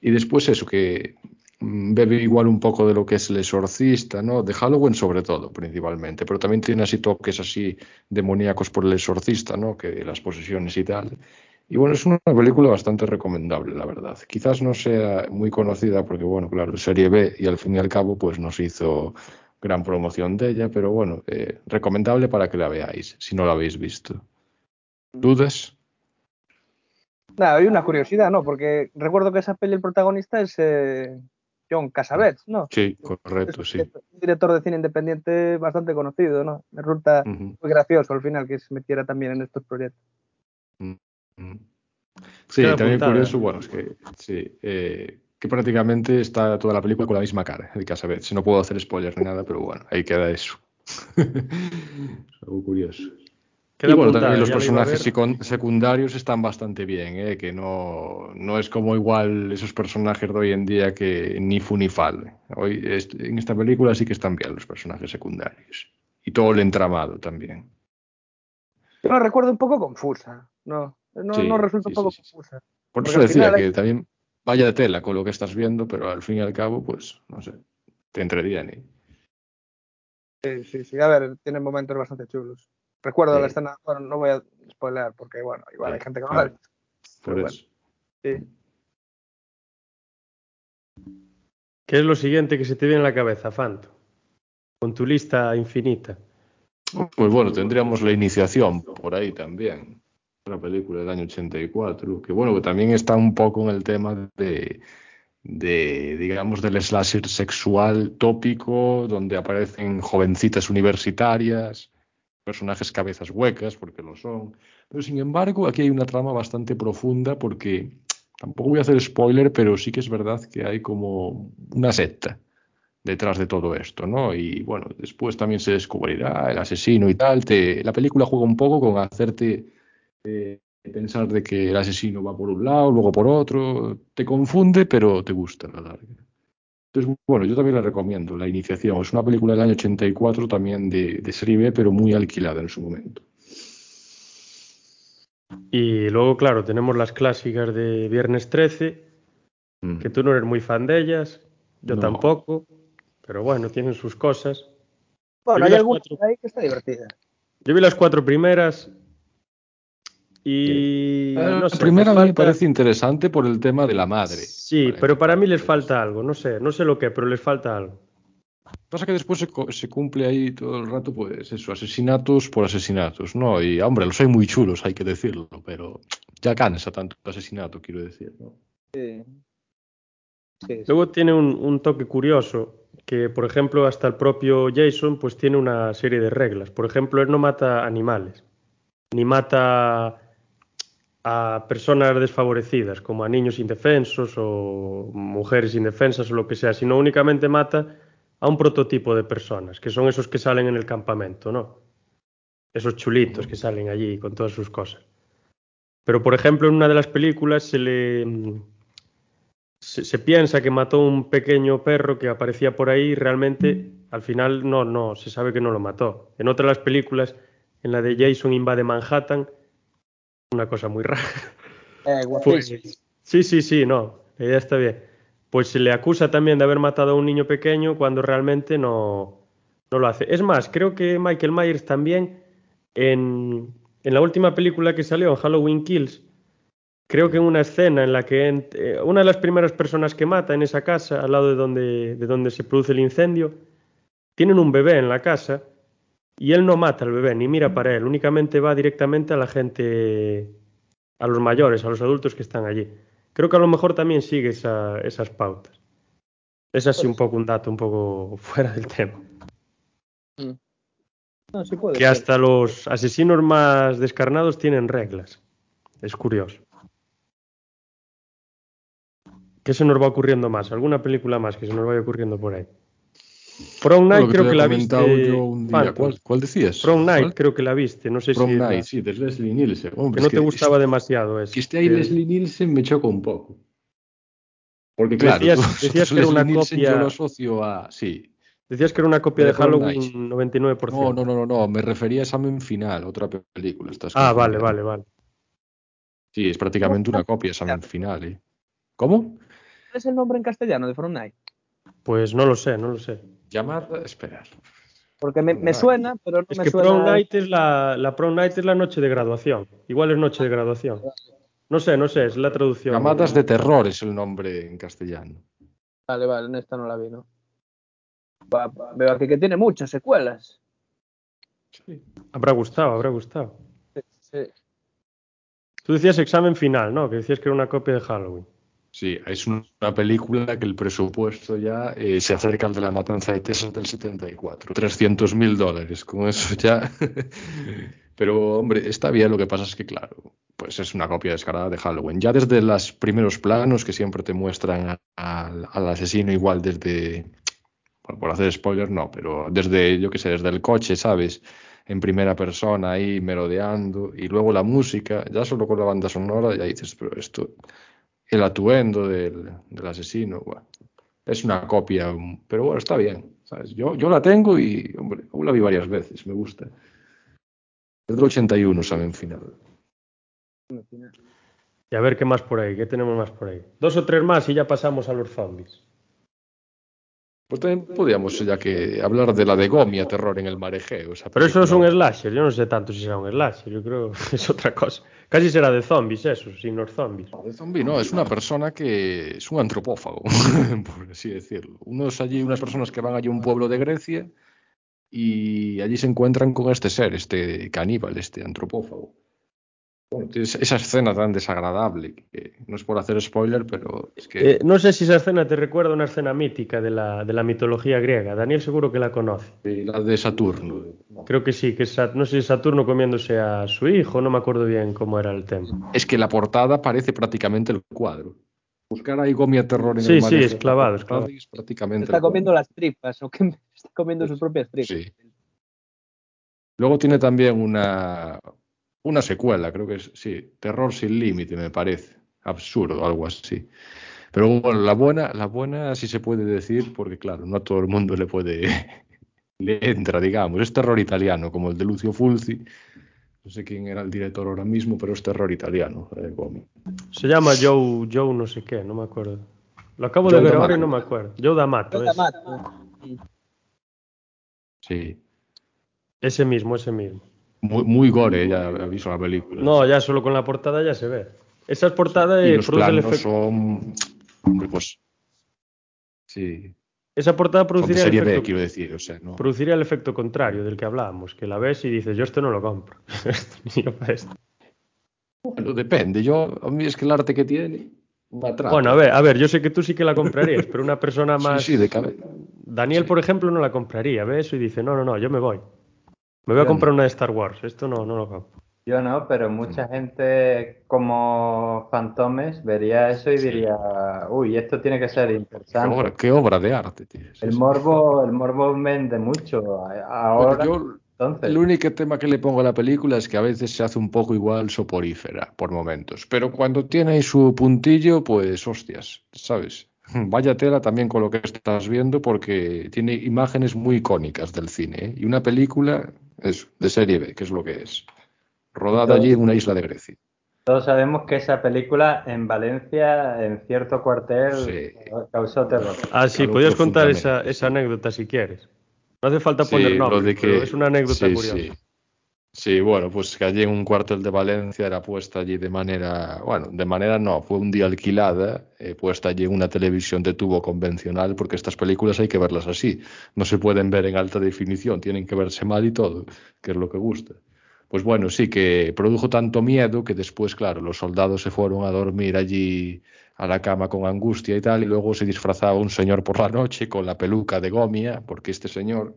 Y después eso, que bebe igual un poco de lo que es el exorcista, ¿no? De Halloween sobre todo, principalmente, pero también tiene así toques así demoníacos por el exorcista, ¿no? Que las posesiones y tal. Y bueno, es una película bastante recomendable, la verdad. Quizás no sea muy conocida porque, bueno, claro, serie B y al fin y al cabo, pues nos hizo gran promoción de ella, pero bueno, eh, recomendable para que la veáis, si no la habéis visto. ¿Dudas? Nada, hay una curiosidad, ¿no? Porque recuerdo que esa peli el protagonista es eh, John Cassavetes, ¿no? Sí, correcto, es sí. un director de cine independiente bastante conocido, ¿no? Me resulta muy gracioso al final que se metiera también en estos proyectos. ujú. Sí, Queda también apuntada. curioso, bueno, es que sí, eh, que prácticamente está toda la película con la misma cara, el Cassavetes. No puedo hacer spoiler ni nada, pero bueno, ahí queda eso. *laughs* Es algo curioso. Y bueno, apuntada, también los personajes secundarios están bastante bien, ¿eh? que no, no es como igual esos personajes de hoy en día que ni fu ni fal. Hoy, est- en esta película sí que están bien los personajes secundarios. Y todo el entramado también. Yo la recuerdo un poco confusa, ¿no? No, Sí, no resulta sí, un poco sí, sí, sí. confusa. Por Porque eso decía que es- también vaya de tela con lo que estás viendo, pero al fin y al cabo, pues, no sé, te entretiene. Sí, sí, sí. A ver, tiene momentos bastante chulos. Recuerdo Sí. la escena, bueno, no voy a spoilear porque, bueno, igual hay gente que no la ha visto. Por Pero eso. Sí. ¿Qué es lo siguiente que se te viene a la cabeza, Fanto? Con tu lista infinita. Pues bueno, tendríamos la iniciación por ahí también. Una película del año 84, que bueno, que también está un poco en el tema de, de, digamos, del slasher sexual tópico, donde aparecen jovencitas universitarias, personajes cabezas huecas, porque lo son. Pero sin embargo, aquí hay una trama bastante profunda porque tampoco voy a hacer spoiler, pero sí que es verdad que hay como una secta detrás de todo esto, ¿no? Y bueno, después también se descubrirá el asesino y tal. Te, la película juega un poco con hacerte eh, pensar de que el asesino va por un lado, luego por otro. Te confunde, pero te gusta la larga. Entonces, bueno, yo también la recomiendo, La Iniciación. Es una película del año 84 también de, de serie B, pero muy alquilada en su momento. Y luego, claro, tenemos las clásicas de Viernes 13, Mm. que tú no eres muy fan de ellas, yo No. tampoco, pero bueno, tienen sus cosas. Bueno, hay alguna cuatro. ahí que está divertida. Yo vi las cuatro primeras y Eh, no sé, primera me falta- parece interesante por el tema de la madre. Sí, pero para mí les falta algo, no sé, no sé lo que, pero les falta algo. Pasa que después se, cumple ahí todo el rato, pues eso, asesinatos por asesinatos, ¿no? Y hombre, los hay muy chulos, hay que decirlo, pero ya cansa tanto el asesinato, quiero decir, ¿no? Sí. Sí, sí. Luego tiene un, un toque curioso, que por ejemplo hasta el propio Jason pues tiene una serie de reglas. Por ejemplo, él no mata animales, ni mata a personas desfavorecidas, como a niños indefensos o mujeres indefensas o lo que sea, sino únicamente mata a un prototipo de personas, que son esos que salen en el campamento, ¿no? Esos chulitos que salen allí con todas sus cosas. Pero por ejemplo, en una de las películas se le se, se piensa que mató un pequeño perro que aparecía por ahí y realmente al final no, no, se sabe que no lo mató. En otra de las películas, en la de Jason invade Manhattan, Una cosa muy rara. *laughs* Eh, Pues, sí, sí, sí, no, la idea está bien. Pues se le acusa también de haber matado a un niño pequeño cuando realmente no, no lo hace. Es más, creo que Michael Myers también en, en la última película que salió, en Halloween Kills, creo que en una escena en la que eh, una de las primeras personas que mata en esa casa, al lado de donde, de donde se produce el incendio, tienen un bebé en la casa y él no mata al bebé ni mira para él, únicamente va directamente a la gente, a los mayores, a los adultos que están allí. Creo que a lo mejor también sigue esa- esas pautas. Es así un poco un dato un poco *laughs* fuera del tema. No, sí puede Que ser. hasta los asesinos más descarnados tienen reglas. Es curioso. ¿Qué se nos va ocurriendo más? ¿Alguna película más que se nos vaya ocurriendo por ahí? Prom Night creo que la viste. yo un día. Phantom. ¿Cuál, cuál decías? Prom Night ¿Cuál? creo que la viste. No sé Prom si. Night, sí, de Leslie Nielsen. Hombre, Que es no te que gustaba es- demasiado eso. Que esté ahí Que- Leslie Nielsen me choca un poco. Porque claro, Decías- tú- *laughs* decías que era una Leslie Nielsen copia- Yo lo asocio a... Sí. Decías que era una copia De de Prom Halloween Night. 99%. No, no, no, no, no, me refería a Examen Final, otra pe- película. estás Ah, vale, vale, vale. Sí, es prácticamente una copia de Examen Final, ¿eh? ¿Cómo? ¿Cuál es el nombre en castellano de From Night? Pues no lo sé, no lo sé. Llamada, esperar. Porque me, suena, pero no Es me que suena. prom night es la, la prom night es la noche de graduación. Igual es noche de graduación. No sé, no sé, es la traducción. Llamadas de terror es el nombre en castellano. Vale, vale, en esta no la vi, ¿no? Va- va- veo aquí que tiene muchas secuelas. Habrá gustado, habrá gustado. Sí, sí. Tú decías examen final, ¿no? Que decías que era una copia de Halloween. Sí, es una película que el presupuesto ya eh, se acerca al de la matanza de Texas del 74. 300 mil dólares, con eso ya. *laughs* Pero, hombre, está bien, lo que pasa es que, claro, pues es una copia descarada de Halloween. Ya desde los primeros planos que siempre te muestran al asesino igual desde, bueno, por hacer spoiler, no, pero desde, yo qué sé, desde el coche, ¿sabes? En primera persona ahí merodeando y luego la música, ya solo con la banda sonora, ya dices, pero esto el atuendo del, asesino. bueno, es una copia, pero bueno, está bien. Yo, la tengo y, hombre, la vi varias veces, me gusta. Es del 81, saben, final. Y a ver qué más por ahí, qué tenemos más por ahí. Dos o tres más y ya pasamos a los zombies. Pues también podríamos, ya que, hablar de la de Gomia, Terror en el Marejeo. esa Pero eso es un slasher, yo no sé tanto si será un slasher, yo creo que *laughs* es otra cosa. Casi será de zombies eso, sin los zombies. De zombie, no, es una persona que es un antropófago, *laughs* por así decirlo. Unos allí, unas personas que van allí a un pueblo de Grecia y allí se encuentran con este ser, este caníbal, este antropófago. Bueno, tienes esa escena tan desagradable, que no es por hacer spoiler, pero es que Eh, no sé si esa escena te recuerda a una escena mítica de la, de la mitología griega. Daniel seguro que la conoce. la de Saturno. Creo que sí, que es no sé si Saturno comiéndose a su hijo, no me acuerdo bien cómo era el tema. Es que la portada parece prácticamente el cuadro. Buscar ahí Gomia Terror en Sí, el sí, Marejeo, es clavado, la es portada clavado. es prácticamente Está comiendo las tripas, o que *laughs* está comiendo sus propias tripas. Sí. Luego tiene también una, una secuela, creo que es, sí, Terror sin límite, me parece. Absurdo, algo así. Pero bueno, la buena, la buena sí se puede decir, porque claro, no a todo el mundo le puede, *laughs* le entra, digamos. Es terror italiano, como el de Lucio Fulci. No sé quién era el director ahora mismo, pero es terror italiano. eh. Se llama Joe, Joe no sé qué, no me acuerdo. Lo acabo Joe de ver D'Amato. ahora y no me acuerdo. Joe D'Amato, Está ese. mato. Sí. ese mismo, ese mismo. Muy, muy gore, ya aviso la película. No, ya solo con la portada ya se ve. Esas portadas y eh, los produce el planos efecto. son. Hombre, pues. Sí. Esa portada produciría el, serie B, quiero decir, o sea, no. produciría el efecto contrario del que hablábamos, que la ves y dices, yo esto no lo compro. *laughs* Ni yo para esto. Bueno, depende. Yo, a mí es que el arte que tiene. Bueno, a ver, a ver, yo sé que tú sí que la comprarías, pero una persona *laughs* más. Sí, sí, de cabeza. Daniel, Sí. por ejemplo, no la compraría. Ve eso y dice, no, no, no, yo me voy. Me voy a comprar una de Star Wars. Esto no, no lo compro. Yo no, pero mucha gente como Fantomes vería eso y Sí. diría, uy, esto tiene que ser Qué interesante. obra, qué obra de arte, tío. El sí. morbo, el morbo vende mucho. Ahora, yo, entonces, el único tema que le pongo a la película es que a veces se hace un poco igual soporífera por momentos. Pero cuando tiene ahí su puntillo, pues hostias, ¿sabes? *laughs* Vaya tela también con lo que estás viendo porque tiene imágenes muy icónicas del cine. ¿eh? Y una película es de serie B, que es lo que es. Rodada allí en una isla de Grecia. Todos sabemos que esa película en Valencia, en cierto cuartel, Sí. causó terror. Ah, sí, podías contar esa, esa anécdota si quieres. No hace falta Sí, poner de que- pero es una anécdota sí, curiosa. Sí. Bueno, pues que allí en un cuartel de Valencia era puesta allí de manera, bueno, de manera no, fue un día alquilada, eh, puesta allí en una televisión de tubo convencional, porque estas películas hay que verlas así, no se pueden ver en alta definición, tienen que verse mal y todo, que es lo que gusta. Pues bueno, sí que produjo tanto miedo que después, claro, los soldados se fueron a dormir allí a la cama con angustia y tal, y luego se disfrazaba un señor por la noche con la peluca de gomia, porque este señor,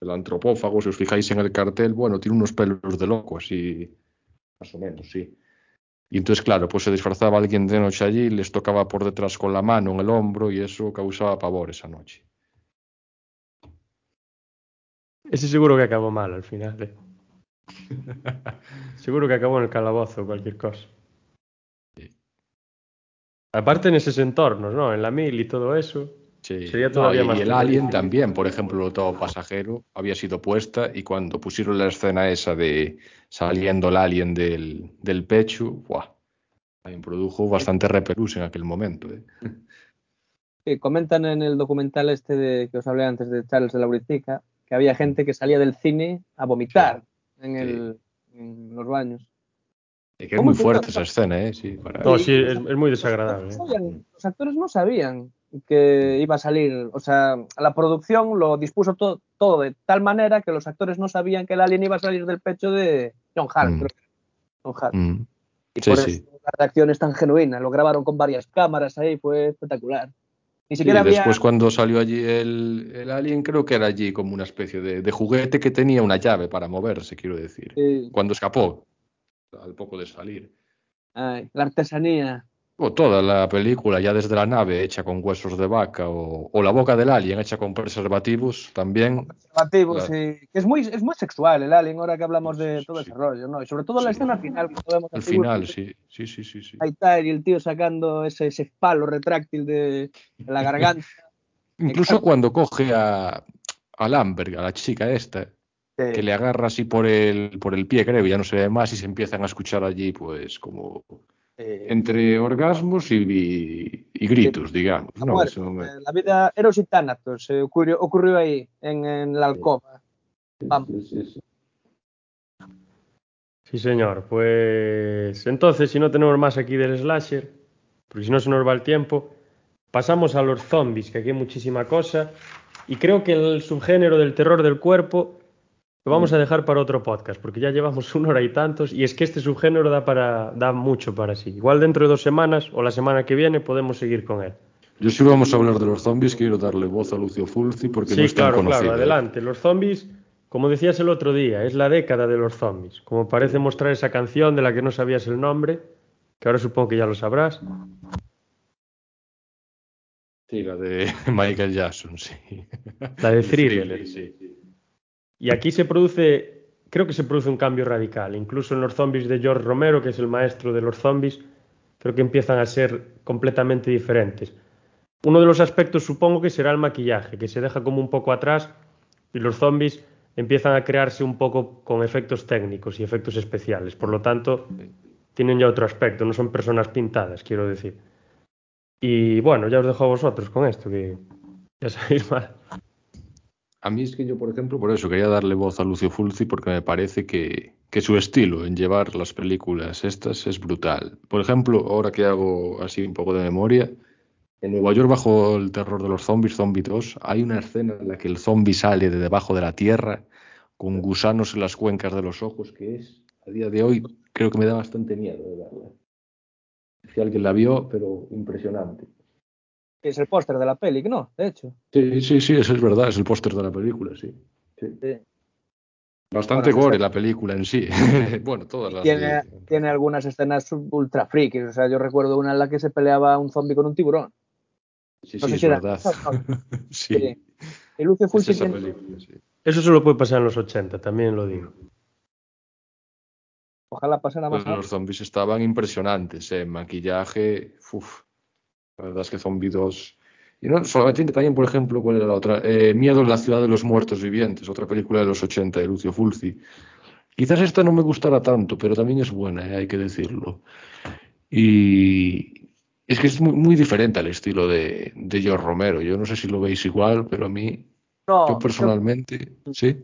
el antropófago, si os fijáis en el cartel, bueno, tiene unos pelos de loco, así, más o menos, sí. Y entonces, claro, pues se disfrazaba alguien de noche allí, les tocaba por detrás con la mano en el hombro y eso causaba pavor esa noche. Ese seguro que acabó mal al final. ¿eh? *laughs* seguro que acabó en el calabozo o cualquier cosa. Sí. Aparte en esos entornos, ¿no? En la mil y todo eso. Sí. Sería todavía y, más y el. Alien también, por ejemplo, el todo pasajero había sido puesta y cuando pusieron la escena esa de saliendo el alien del, del pecho, ¡buah! También produjo bastante repelús en aquel momento. ¿eh? Sí, *laughs* comentan en el documental este de, que os hablé antes de Charles de la Uritica que había gente que salía del cine a vomitar en, el, en los baños. Y que es ¿Cómo muy fuerte esa escena, ¿eh? Sí, para... No, sí, es, es muy desagradable. Los ¿eh? actores, no sabían, los actores no sabían que iba a salir, o sea, la producción lo dispuso todo, todo de tal manera que los actores no sabían que el alien iba a salir del pecho de John Hart, Mm. creo que era John Hart. Mm. Y Sí, por sí. eso la reacción es tan genuina, lo grabaron con varias cámaras ahí, fue espectacular. Ni Sí, siquiera había... después cuando salió allí el, el alien, creo que era allí como una especie de, de juguete que tenía una llave para moverse, quiero decir. Cuando escapó, al poco de salir. ay, la artesanía. O toda la película, ya desde la nave hecha con huesos de vaca, o, o la boca del alien hecha con preservativos, también. preservativos, y- que es muy, es muy sexual el alien, ahora que hablamos de Sí, todo sí. ese rollo, ¿no? Y sobre todo la Sí. escena final, cuando vemos Al a Sigourney final, sí, sí, sí, sí. sí. Ahí está, y el tío sacando ese, ese palo retráctil de, de la garganta. *laughs* Incluso Exacto. cuando coge a, a Lamberg, a la chica esta, que- que le agarra así por el, por el pie, creo, ya no se ve más, y se empiezan a escuchar allí, pues, como eh, entre orgasmos y, y- y gritos, digamos. a No, muerte. eso me- Eh, La vida Eros y Thanatos eh, ocurrió, ocurrió ahí, en, en la alcoba. Vamos. Sí, sí, sí. Sí, señor. Pues entonces, si no tenemos más aquí del slasher, porque si no se nos va el tiempo, pasamos a los zombies, que aquí hay muchísima cosa. Y creo que el subgénero del terror del cuerpo lo vamos a dejar para otro podcast, porque ya llevamos *laughs* una hora y tantos, y es que este subgénero da, para, da mucho para sí. Igual dentro de dos semanas o la semana que viene podemos seguir con él. Yo si vamos a hablar de los zombies, quiero darle voz a Lucio Fulci porque no Sí, es tan claro, conocido. claro, ¿eh? adelante. Los zombies, como decías el otro día, es la década de los zombies. Como parece mostrar esa canción de la que no sabías el nombre, que ahora supongo que ya lo sabrás. Sí, la de *laughs* Michael Jackson, sí. La de Thriller. sí. Y aquí se produce, creo que se produce un cambio radical. Incluso en los zombies de George Romero, que es el maestro de los zombies, creo que empiezan a ser completamente diferentes. Uno de los aspectos supongo que será el maquillaje, que se deja como un poco atrás y los zombies empiezan a crearse un poco con efectos técnicos y efectos especiales. Por lo tanto, tienen ya otro aspecto, no son personas pintadas, quiero decir. Y bueno, ya os dejo a vosotros con esto, que ya sabéis más. A mí es que yo, por ejemplo, por eso quería darle voz a Lucio Fulci porque me parece que, que su estilo en llevar las películas estas es brutal. Por ejemplo, ahora que hago así un poco de memoria, en Nueva York bajo el terror de los zombies, Zombie 2, hay una escena en la que el zombie sale de debajo de la tierra con gusanos en las cuencas de los ojos, que es, a día de hoy, creo que me da bastante miedo de verla. Si alguien la vio, pero impresionante. Que es el póster de la peli, ¿no? De hecho. Sí, sí, sí, eso es verdad, es el póster de la película, sí. Sí. Sí. Bastante Bueno, gore sí. la película en sí. *laughs* bueno, todas las Tiene, de... tiene algunas escenas ultra frikis. O sea, yo recuerdo una en la que se peleaba un zombie con un tiburón. Sí, no sí, es si era- verdad. *laughs* sí, Lucio es Fulci esa tiene- película, sí. Eso solo puede pasar en los 80, también lo digo. Ojalá pasara más. Pues los zombies estaban impresionantes, eh, maquillaje, uf. La verdad es que Zombie 2... Y no solamente también, por ejemplo, ¿cuál era la otra? Eh, Miedo en la ciudad de los muertos vivientes, otra película de los 80 de Lucio Fulci. Quizás esta no me gustará tanto, pero también es buena, eh, hay que decirlo. Y es que es muy, muy diferente al estilo de, de George Romero. Yo no sé si lo veis igual, pero a mí, No, yo personalmente, sí.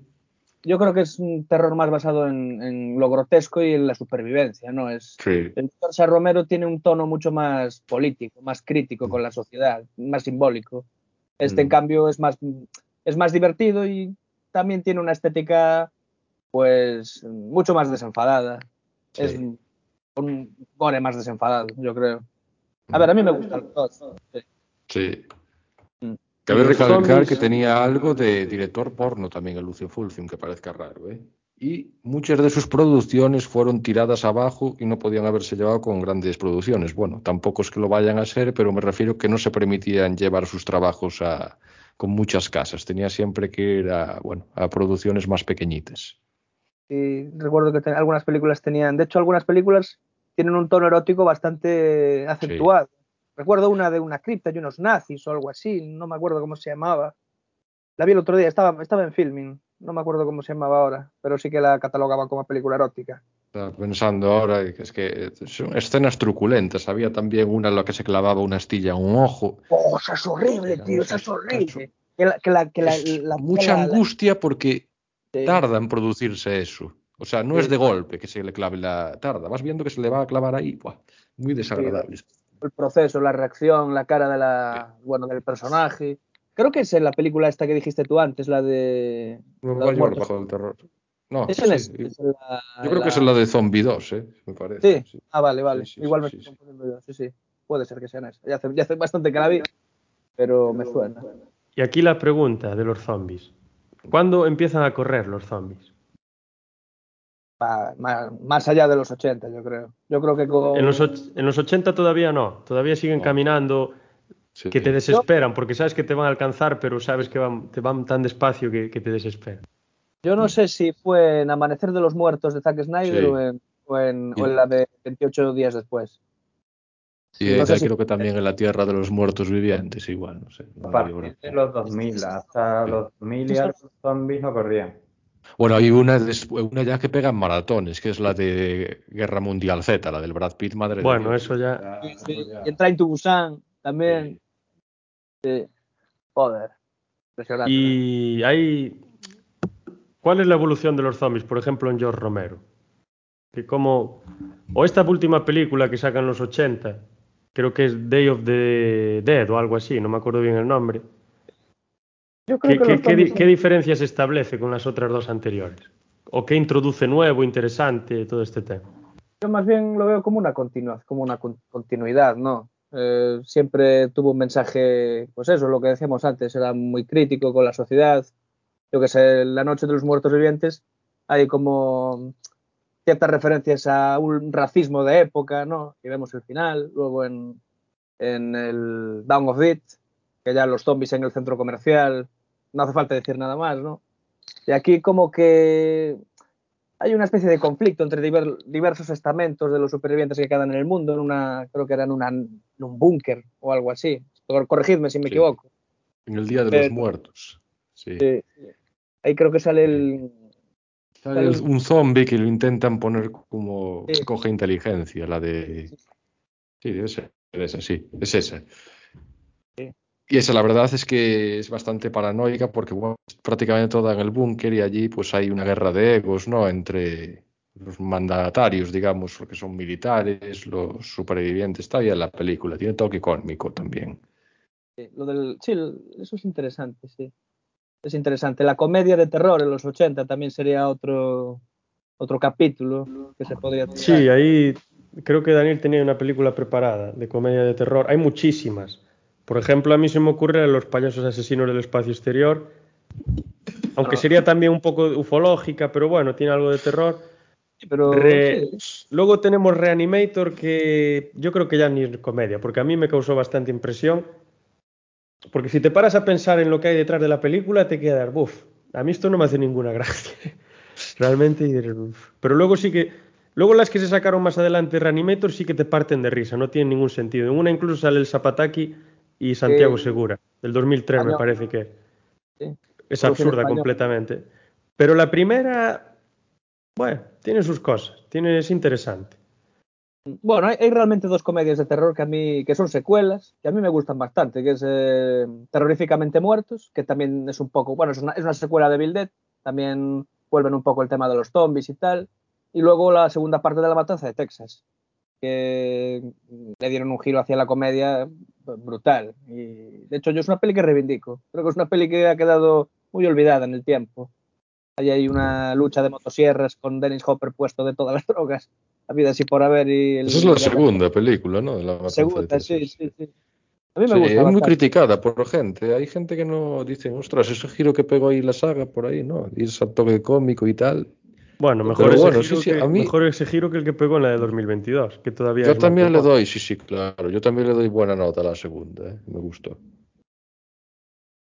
Yo creo que es un terror más basado en, en lo grotesco y en la supervivencia, ¿no? Es, Sí, el George Romero tiene un tono mucho más político, más crítico con la sociedad, más simbólico. Este, en Mm. cambio, es más, es más divertido y también tiene una estética, pues, mucho más desenfadada. Sí. Es un gore más desenfadado, yo creo. A ver, a mí me gusta los dos. sí. sí. Cabe recalcar zombies- que tenía algo de director porno también, el Lucio Fulci, aunque parezca raro, ¿eh? Y muchas de sus producciones fueron tiradas abajo y no podían haberse llevado con grandes producciones. Bueno, tampoco es que lo vayan a ser, pero me refiero que no se permitían llevar sus trabajos a, con muchas casas. Tenía siempre que ir a, bueno, a producciones más pequeñitas. Y recuerdo que ten- algunas películas tenían, de hecho, algunas películas tienen un tono erótico bastante acentuado. Recuerdo una de una cripta y unos nazis o algo así, no me acuerdo cómo se llamaba. La vi el otro día, estaba, estaba en filming, no me acuerdo cómo se llamaba ahora, pero sí que la catalogaba como película erótica. Estaba pensando ahora es que son escenas truculentas. Había también una en la que se clavaba una astilla en un ojo. ¡Oh, esa es horrible, tío! ¡Esa es horrible! Que la, que la, que la- mucha angustia porque sí. tarda en producirse eso. O sea, no Sí. es de golpe que se le clave la tarda. Vas viendo que se le va a clavar ahí. Buah, muy desagradable. El proceso, la reacción, la cara de la, bueno, del personaje. Creo que es en la película esta que dijiste tú antes, la de... Muertos. bajo el terror. No, Es en sí, esa, es en la- Yo creo que es en la de Zombie 2, ¿eh? me parece. Sí. Ah, vale, vale. Sí, sí, Igual sí, me estoy confundiendo yo. Sí, sí. Puede ser que sea en esa. Ya hace, ya hace bastante que la vi, pero me suena. Y aquí la pregunta de los zombies. ¿Cuándo empiezan a correr los zombies? Más allá de los 80, yo creo. Yo creo que con... En los, och- en los 80 todavía no, todavía siguen No. caminando, Sí. que te desesperan, porque sabes que te van a alcanzar, pero sabes que van, te van tan despacio que, que te desesperan. Yo no sé si fue en Amanecer de los Muertos de Zack Snyder Sí. o, en, o, en, Y- o en la de 28 días después. Y no ella sé si- creo que también en la Tierra de los Muertos Vivientes, igual, no sé. no A partir de los 2000, hasta los 2000 y algo, los zombies no corrían. Bueno, hay una, una ya que pega en maratones, que es la de Guerra Mundial Z, la del Brad Pitt, madre de Bueno, eso ya. Sí, sí. Y en Busan también. Sí. Joder. Impresionante. Y hay. ¿Cuál es la evolución de los zombies, por ejemplo, en George Romero? Que como. O esta última película que sacan los 80, creo que es Day of the Dead o algo así, no me acuerdo bien el nombre. Yo creo ¿Qué, que qué- los qué di- zombies- qué diferencia se establece con las otras dos anteriores? ¿O qué introduce nuevo, interesante, todo este tema? Yo más bien lo veo como una continua, como una con- continuidad, ¿no? Eh, siempre tuvo un mensaje, pues eso, lo que decíamos antes, era muy crítico con la sociedad. Yo que sé, La Noche de los Muertos Vivientes hay como ciertas referencias a un racismo de época, ¿no? Y vemos el final. Luego en, en el Down of It, que ya los zombies en el centro comercial, no hace falta decir nada más, ¿no? Y aquí como que hay una especie de conflicto entre diver- diversos estamentos de los supervivientes que quedan en el mundo, en una, creo que era en, una- en un búnker o algo así. Cor- Corregidme si me Sí. equivoco. En el Día de Pero- los Muertos. Sí. Sí. Ahí creo que sale el... Sale el- un zombie que lo intentan poner como Sí. coge inteligencia, la de... Sí, debe ser esa, sí, es esa. Y esa la verdad es que es bastante paranoica porque bueno, es prácticamente toda en el búnker y allí pues hay una guerra de egos, ¿no? Entre los mandatarios, digamos, porque son militares, los supervivientes, está bien la película, tiene toque cósmico también. Lo del, sí, eso es interesante, sí. Es interesante. La comedia de terror en los 80 también sería otro, otro capítulo que se podría tratar. Sí, ahí creo que Daniel tenía una película preparada de comedia de terror. Hay muchísimas. Por ejemplo, a mí se me ocurre Los payasos asesinos del espacio exterior. Aunque sería también un poco ufológica, pero bueno, tiene algo de terror. Pero Re- sí, Luego tenemos Reanimator, que yo creo que ya ni es comedia, porque a mí me causó bastante impresión. Porque si te paras a pensar en lo que hay detrás de la película, te quedas, buf, a mí esto no me hace ninguna gracia. *laughs* Realmente, pero luego sí que, luego las que se sacaron más adelante, Reanimator, sí que te parten de risa, no tienen ningún sentido. En una incluso sale el Zapataki y Santiago Sí. Segura, del 2003 me parece que es. Sí. Es Producción absurda completamente. Pero la primera, Bueno, tiene sus cosas, tiene, es interesante. Bueno, hay, hay realmente dos comedias de terror que a mí, que son secuelas, que a mí me gustan bastante, que es eh, Terroríficamente Muertos, que también es un poco, bueno, es una, es una secuela de Bill Dead, también vuelven un poco el tema de los zombies y tal, y luego la segunda parte de La Matanza de Texas, que le dieron un giro hacia la comedia brutal. Y de hecho, yo es una peli que reivindico. Creo que es una peli que ha quedado muy olvidada en el tiempo. Ahí hay una lucha de motosierras con Dennis Hopper puesto de todas las *laughs* drogas, vida así por haber. Y el, Esa es la segunda película, ¿no? De la Segunda, sí, sí, sí. A mí me Sí, gusta es muy bastante. criticada por gente. Hay gente que no dice, ostras, ese giro que pegó ahí la saga por ahí, ¿no? Y ese toque cómico y tal. Bueno, mejor, ese, bueno, giro sí, sí, que, a mí- mejor ese giro que el que pegó en la de 2022, que todavía Yo también le doy, sí, sí, claro. Yo también le doy buena nota a la segunda, ¿eh? Me gustó.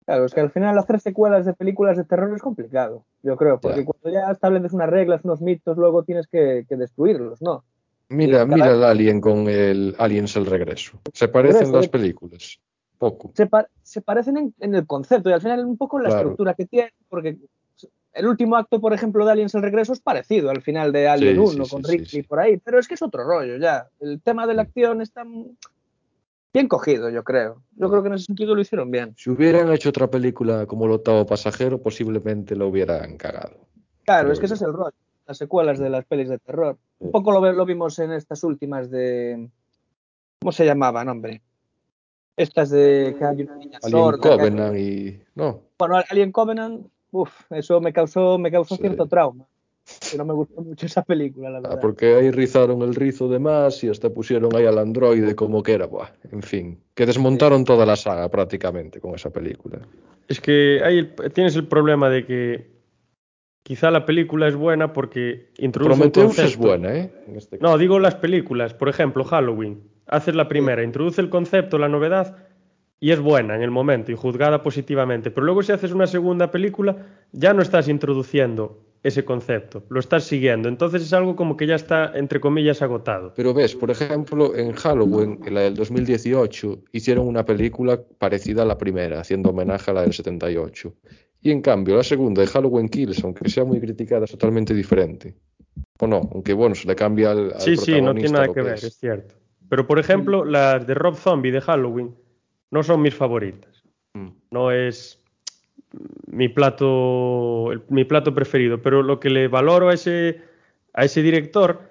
Claro, es que al final hacer secuelas de películas de terror es complicado, yo creo, porque Ya. cuando ya estableces unas reglas, unos mitos, luego tienes que, que destruirlos, ¿no? Mira, cada- mira el Alien con el Aliens el regreso. Se parecen las de- películas. Poco. se, pa- se parecen en, en el concepto y al final un poco en la Claro. estructura que tiene, porque el último acto, por ejemplo, de Aliens el Regreso es parecido al final de Alien Sí, 1 sí, con Ripley por ahí, pero es que es otro rollo ya. El tema de la acción está bien cogido, yo creo. Yo creo que en ese sentido lo hicieron bien. Si hubieran hecho otra película como El octavo pasajero, posiblemente lo hubieran cagado. Claro, es que ese es el rollo, las secuelas de las pelis de terror. Un poco lo, vimos en estas últimas de... ¿Cómo se llamaban, hombre? Estas de que hay una niña Alien sorda, Covenant y. No. Bueno, Alien Covenant, uff, eso me causó, me causó Sí. cierto trauma. Que no me gustó mucho esa película, la Ah, verdad. porque ahí rizaron el rizo de más y hasta pusieron ahí al androide como que era, buah, en fin, que desmontaron toda la saga prácticamente con esa película. Es que ahí el- tienes el problema de que quizá la película es buena porque introduce un Prometheus concepto. es buena, ¿eh? En este No, digo las películas. Por ejemplo, Halloween. Haces la primera, introduce el concepto, la novedad, y es buena en el momento y juzgada positivamente. Pero luego si haces una segunda película, ya no estás introduciendo ese concepto, lo estás siguiendo. Entonces es algo como que ya está, entre comillas, agotado. Pero ves, por ejemplo, en Halloween, en la del 2018, hicieron una película parecida a la primera, haciendo homenaje a la del 78. Y en cambio, la segunda de Halloween Kills, aunque sea muy criticada, es totalmente diferente. O no, aunque bueno, se le cambia al, al Sí, sí, no tiene nada que ver, es. es cierto. Pero por ejemplo, las de Rob Zombie de Halloween no son mis favoritas. Mm. No es mi plato, el- mi plato preferido. Pero lo que le valoro a ese, a ese director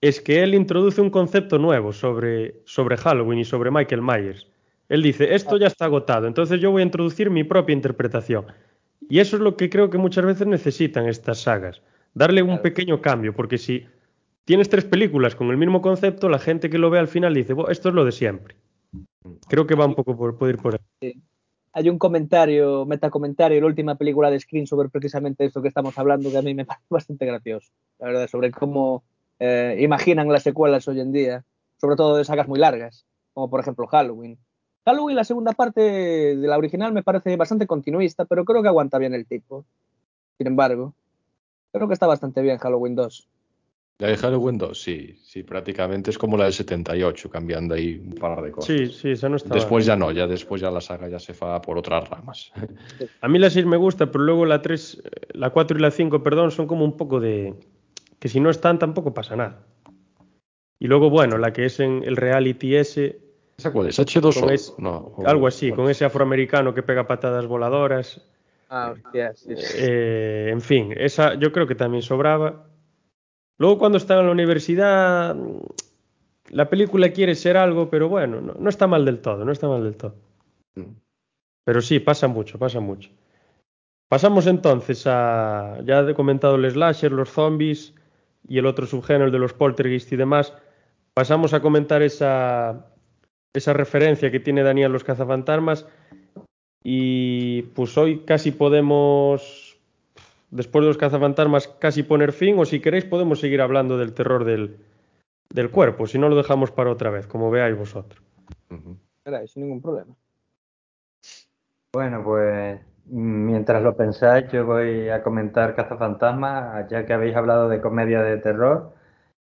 es que él introduce un concepto nuevo sobre, sobre Halloween y sobre Michael Myers. Él dice, esto ya está agotado, entonces yo voy a introducir mi propia interpretación. Y eso es lo que creo que muchas veces necesitan estas sagas. Darle un pequeño cambio, porque si tienes tres películas con el mismo concepto, la gente que lo ve al final dice, "Buah, esto es lo de siempre. Creo que va un poco por, puede ir por ahí. Hay un comentario, metacomentario, en la última película de Screen sobre precisamente esto que estamos hablando, que a mí me *laughs* parece bastante gracioso, la verdad, sobre cómo eh, imaginan las secuelas hoy en día, sobre todo de sagas muy largas, como por ejemplo Halloween. Halloween, la segunda parte de la original, me parece bastante continuista, pero creo que aguanta bien el tipo. Sin embargo, creo que está bastante bien Halloween 2. La de Halloween 2, sí, sí, prácticamente es como la del 78, cambiando ahí un par de cosas. Sí, sí, esa no está Después ya no, ya después ya la saga ya se va por otras ramas. A mí la 6 me gusta, pero luego la 3, eh, la 4 y la 5, perdón, son como un poco de... que si no están tampoco pasa nada. Y luego, bueno, la que es en el reality ese, ¿Esa cuál es? ¿H2O? Con ese- no, o- algo así, con ese afroamericano que pega patadas voladoras. Ah, hostia, sí, sí. Eh, en fin, esa yo creo que también sobraba. Luego cuando están en la universidad, mm, la película quiere ser algo, pero bueno, no, no está mal del todo, no está mal del todo. Mm. Pero sí, pasa mucho, pasa mucho. Pasamos entonces a, ya he comentado el slasher, los zombies y el otro subgénero, el de los poltergeist y demás. Pasamos a comentar esa, esa referencia que tiene Daniel los cazafantasmas y pues hoy casi podemos, después de los cazafantasmas, casi poner fin o si queréis podemos seguir hablando del terror del, del cuerpo, si no lo dejamos para otra vez, como veáis vosotros. Caray, sin ningún problema. Bueno, pues mientras lo pensáis, yo voy a comentar Cazafantasmas, ya que habéis hablado de comedia de terror.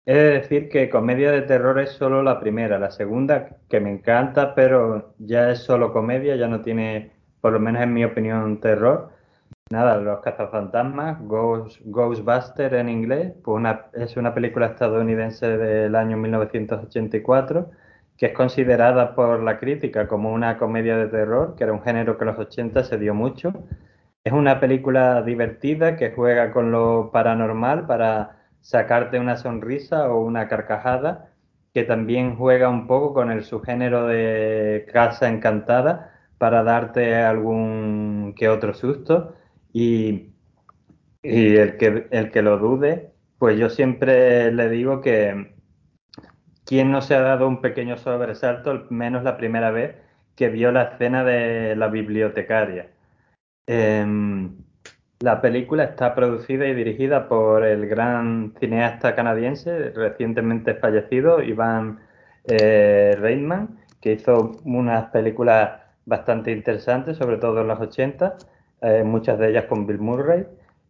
He de decir que comedia de terror es solo la primera, la segunda, que me encanta, pero ya es solo comedia, ya no tiene, por lo menos en mi opinión, terror. Nada, Los cazafantasmas, Ghost, Ghostbuster en inglés, pues es una película estadounidense del año 1984 que es considerada por la crítica como una comedia de terror, que era un género que en los 80 se dio mucho. Es una película divertida que juega con lo paranormal para sacarte una sonrisa o una carcajada, que también juega un poco con el subgénero de Casa Encantada para darte algún que otro susto y, el, que, el que lo dude, pues yo siempre le digo que quien no se ha dado un pequeño sobresalto, al menos la primera vez que vio la escena de la bibliotecaria. Em, la película está producida y dirigida por el gran cineasta canadiense recientemente fallecido, Ivan eh, Reitman, que hizo unas películas bastante interesantes, sobre todo en los 80, eh, muchas de ellas con Bill Murray.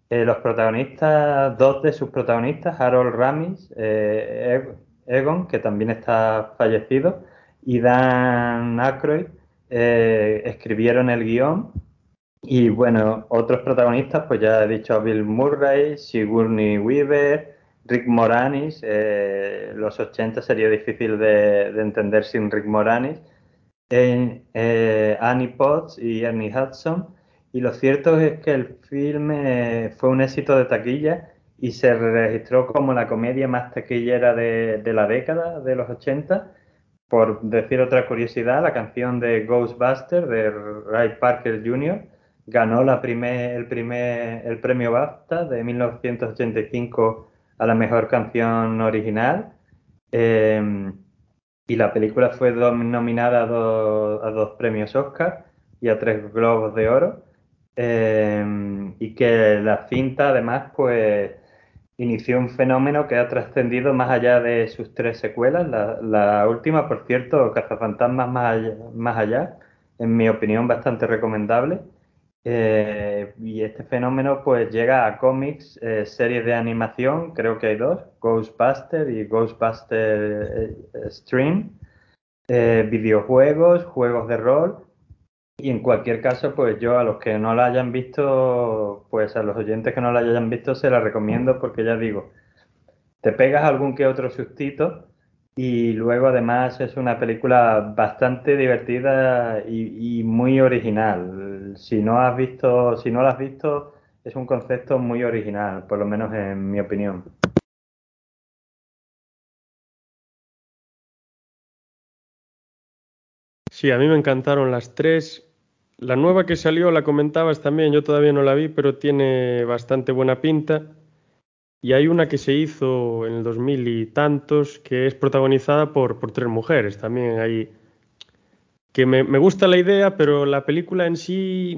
Eh, los protagonistas, dos de sus protagonistas, Harold Ramis, Egon, que también está fallecido, y Dan Aykroyd, escribieron el guion y bueno, otros protagonistas, pues ya he dicho Bill Murray, Sigourney Weaver, Rick Moranis. Eh, los 80 sería difícil de, entender sin Rick Moranis. Eh, Annie Potts y Ernie Hudson. Y lo cierto es que el filme fue un éxito de taquilla y se registró como la comedia más taquillera de, la década de los 80. Por decir otra curiosidad, la canción de Ghostbuster de Ray Parker Jr ganó la primer, el, primer, el premio BAFTA de 1985 a la mejor canción original. Em, y la película fue nominada a, dos premios Oscar y a tres Globos de Oro. Em, y que la cinta además pues inició un fenómeno que ha trascendido más allá de sus tres secuelas. La, última, por cierto, Cazafantasmas más más allá, en mi opinión bastante recomendable. Eh, y este fenómeno pues llega a cómics, eh, series de animación, creo que hay dos, Ghostbuster y Ghostbuster eh, Stream, videojuegos, juegos de rol. Y en cualquier caso, pues yo a los que no la hayan visto, pues a los oyentes que no la hayan visto, se la recomiendo porque ya digo, te pegas algún que otro sustito y luego además es una película bastante divertida y, muy original. Si no has visto, si no la has visto, es un concepto muy original, por lo menos en mi opinión. Sí, a mí me encantaron las tres. La nueva que salió la comentabas también, yo todavía no la vi, pero tiene bastante buena pinta. Y hay una que se hizo en el 2000 y tantos que es protagonizada por, por tres mujeres también. Hay, que me, me, gusta la idea, pero la película en sí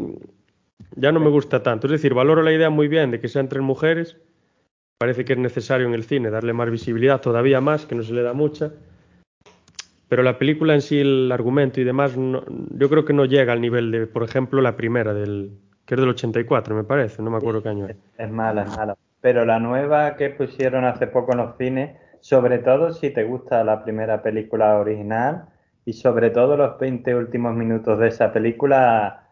ya no me gusta tanto. Es decir, valoro la idea muy bien de que sean tres mujeres. Parece que es necesario en el cine darle más visibilidad, todavía más, que no se le da mucha. Pero la película en sí, el argumento y demás, yo creo que no llega al nivel de, por ejemplo, la primera, del, que es del 84, me parece, no me acuerdo qué año es. Es mala, es mala pero la nueva que pusieron hace poco en los cines, sobre todo si te gusta la primera película original y sobre todo los 20 últimos minutos de esa película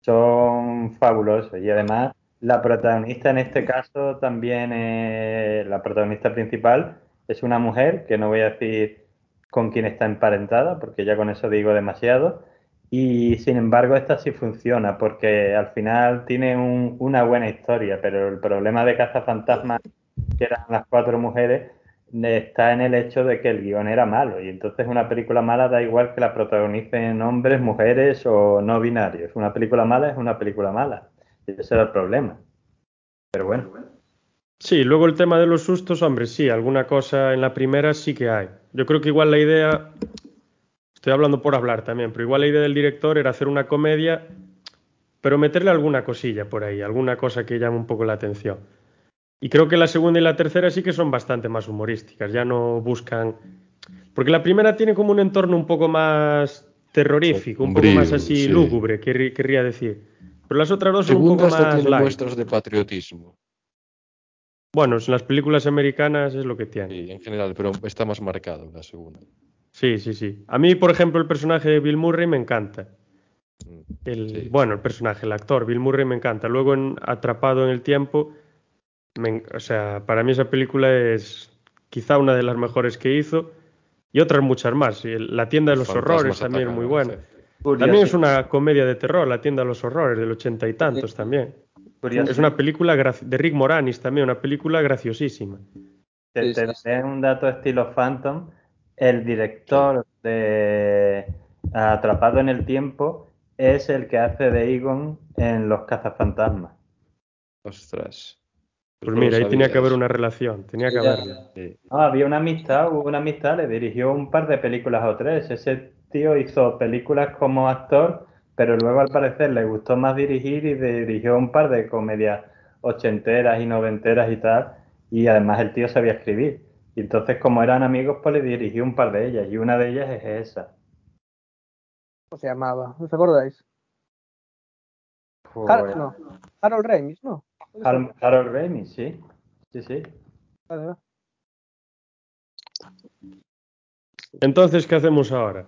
son fabulosos y además la protagonista en este caso también es, la protagonista principal es una mujer que no voy a decir con quién está emparentada porque ya con eso digo demasiado y sin embargo, esta sí funciona porque al final tiene una buena historia, pero el problema de Cazafantasmas, que eran las cuatro mujeres, está en el hecho de que el guion era malo. Y entonces una película mala da igual que la protagonicen hombres, mujeres o no binarios. Una película mala es una película mala. Y ese era el problema. Pero bueno. Sí, luego el tema de los sustos, hombre, sí, alguna cosa en la primera sí que hay. Yo creo que igual la idea Estoy hablando por hablar también, pero igual la idea del director era hacer una comedia, pero meterle alguna cosilla por ahí, alguna cosa que llame un poco la atención. Y creo que la segunda y la tercera sí que son bastante más humorísticas, ya no buscan... Porque la primera tiene como un entorno un poco más terrorífico, un, poco más así lúgubre, querría decir. Pero las otras dos son un poco más... tiene muestras de patriotismo. Bueno, en las películas americanas es lo que tiene. Sí, en general, pero está más marcado la segunda. Sí, sí, sí. A mí, por ejemplo, el personaje de Bill Murray me encanta. Mm. El, Sí. Bueno, el personaje, el actor, Bill Murray me encanta. Luego en Atrapado en el Tiempo, me o sea, para mí esa película es quizá una de las mejores que hizo y otras muchas más. Y el- La tienda de los Fantasmas horrores también es muy buena. También es una comedia de terror, La tienda de los horrores, del ochenta y tantos también. Es una película de Rick Moranis también, una película graciosísima. Te, te sí, daré un dato estilo Phantom. El director de Atrapado en el Tiempo es el que hace de Egon en Los Cazafantasmas. Ostras. Pues no mira, ahí tenía que haber una relación, tenía que haberla. Sí. Ah, había una amistad, hubo una amistad, le dirigió un par de películas o tres. Ese tío hizo películas como actor, pero luego al parecer le gustó más dirigir y dirigió un par de comedias ochenteras y noventeras y tal. Y además el tío sabía escribir. Y entonces, como eran amigos, pues le dirigió un par de ellas. Y una de ellas es esa. ¿Cómo se llamaba? ¿No os acordáis? Pues, Har- no. Harold Ramis, ¿no? Harold Ramis, sí. Sí, sí. Vale, vale. Entonces, ¿qué hacemos ahora?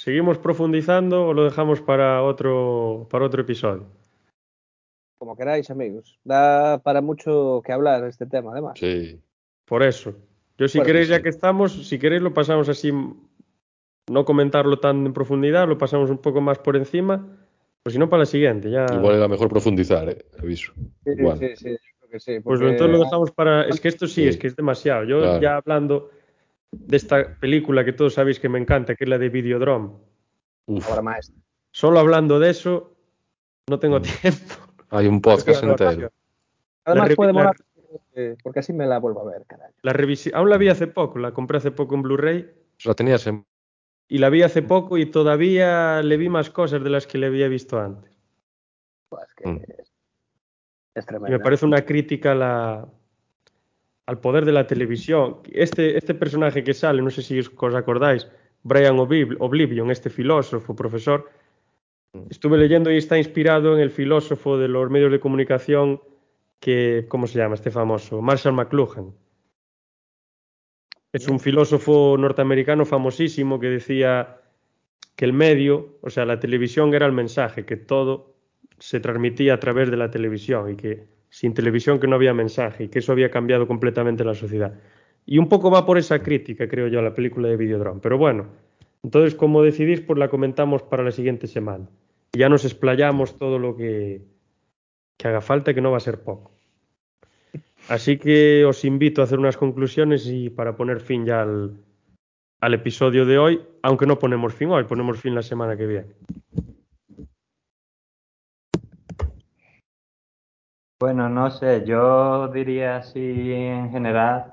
¿Seguimos profundizando o lo dejamos para otro, para otro episodio? Como queráis, amigos. Da para mucho que hablar este tema, además. Sí. Por eso. Yo si Bueno, queréis, sí. ya que estamos, si queréis lo pasamos así, no comentarlo tan en profundidad, lo pasamos un poco más por encima, pues si no para la siguiente, ya. Igual era mejor profundizar, eh, aviso. Sí, Igual. sí, sí, yo creo que sí. Pues entonces lo dejamos para. Es que esto sí, Sí. es que es demasiado. Yo Claro. ya hablando de esta película que todos sabéis que me encanta, que es la de Videodrome, Uf, Ahora maestro. solo hablando de eso, no tengo Mm. tiempo. hay un podcast La- entero. Además puede la- molar porque, así me la vuelvo a ver, carajo. La Aún la vi hace poco, la compré hace poco en Blu-ray sea, tenías en... y la vi hace poco y todavía le vi más cosas de las que le había visto antes. Pues es que Mm. es, es Y tremendo. me parece una crítica a la- al poder de la televisión. Este, este personaje que sale, no sé si os acordáis, Brian Obliv- Oblivion, este filósofo, profesor, estuve leyendo y está inspirado en el filósofo de los medios de comunicación que, ¿cómo se llama este famoso? Marshall McLuhan. Es un filósofo norteamericano famosísimo que decía que el medio, o sea, la televisión era el mensaje, que todo se transmitía a través de la televisión y que sin televisión que no había mensaje y que eso había cambiado completamente la sociedad. Y un poco va por esa crítica, creo yo, a la película de Videodrome. Pero bueno, entonces como decidís, pues la comentamos para la siguiente semana. Ya nos explayamos todo lo que, que haga falta, que no va a ser poco. Así que os invito a hacer unas conclusiones y para poner fin ya al, al episodio de hoy, aunque no ponemos fin hoy, ponemos fin la semana que viene. Bueno, no sé, yo diría así en general,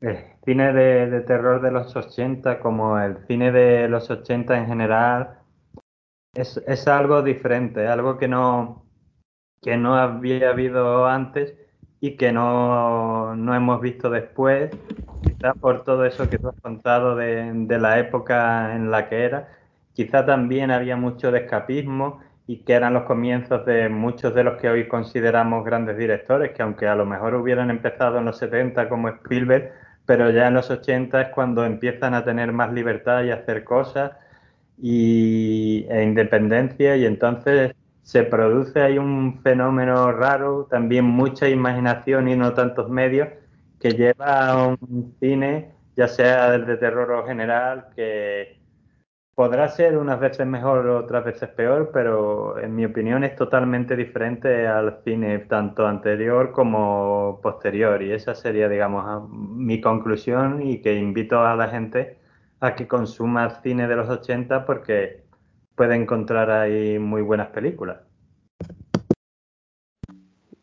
el cine de, de terror de los 80 como el cine de los 80 en general es, es algo diferente, algo que no, que no había habido antes y que no, no hemos visto después, quizás por todo eso que tú has contado de, de la época en la que era, quizá también había mucho de escapismo y que eran los comienzos de muchos de los que hoy consideramos grandes directores, que aunque a lo mejor hubieran empezado en los 70 como Spielberg, pero ya en los 80 es cuando empiezan a tener más libertad y hacer cosas y, e independencia y entonces se produce ahí un fenómeno raro, también mucha imaginación y no tantos medios, que lleva a un cine, ya sea el de terror o general, que podrá ser unas veces mejor, otras veces peor, pero en mi opinión es totalmente diferente al cine tanto anterior como posterior. Y esa sería, digamos, a- mi conclusión y que invito a la gente a que consuma cine de los 80 porque puede encontrar ahí muy buenas películas.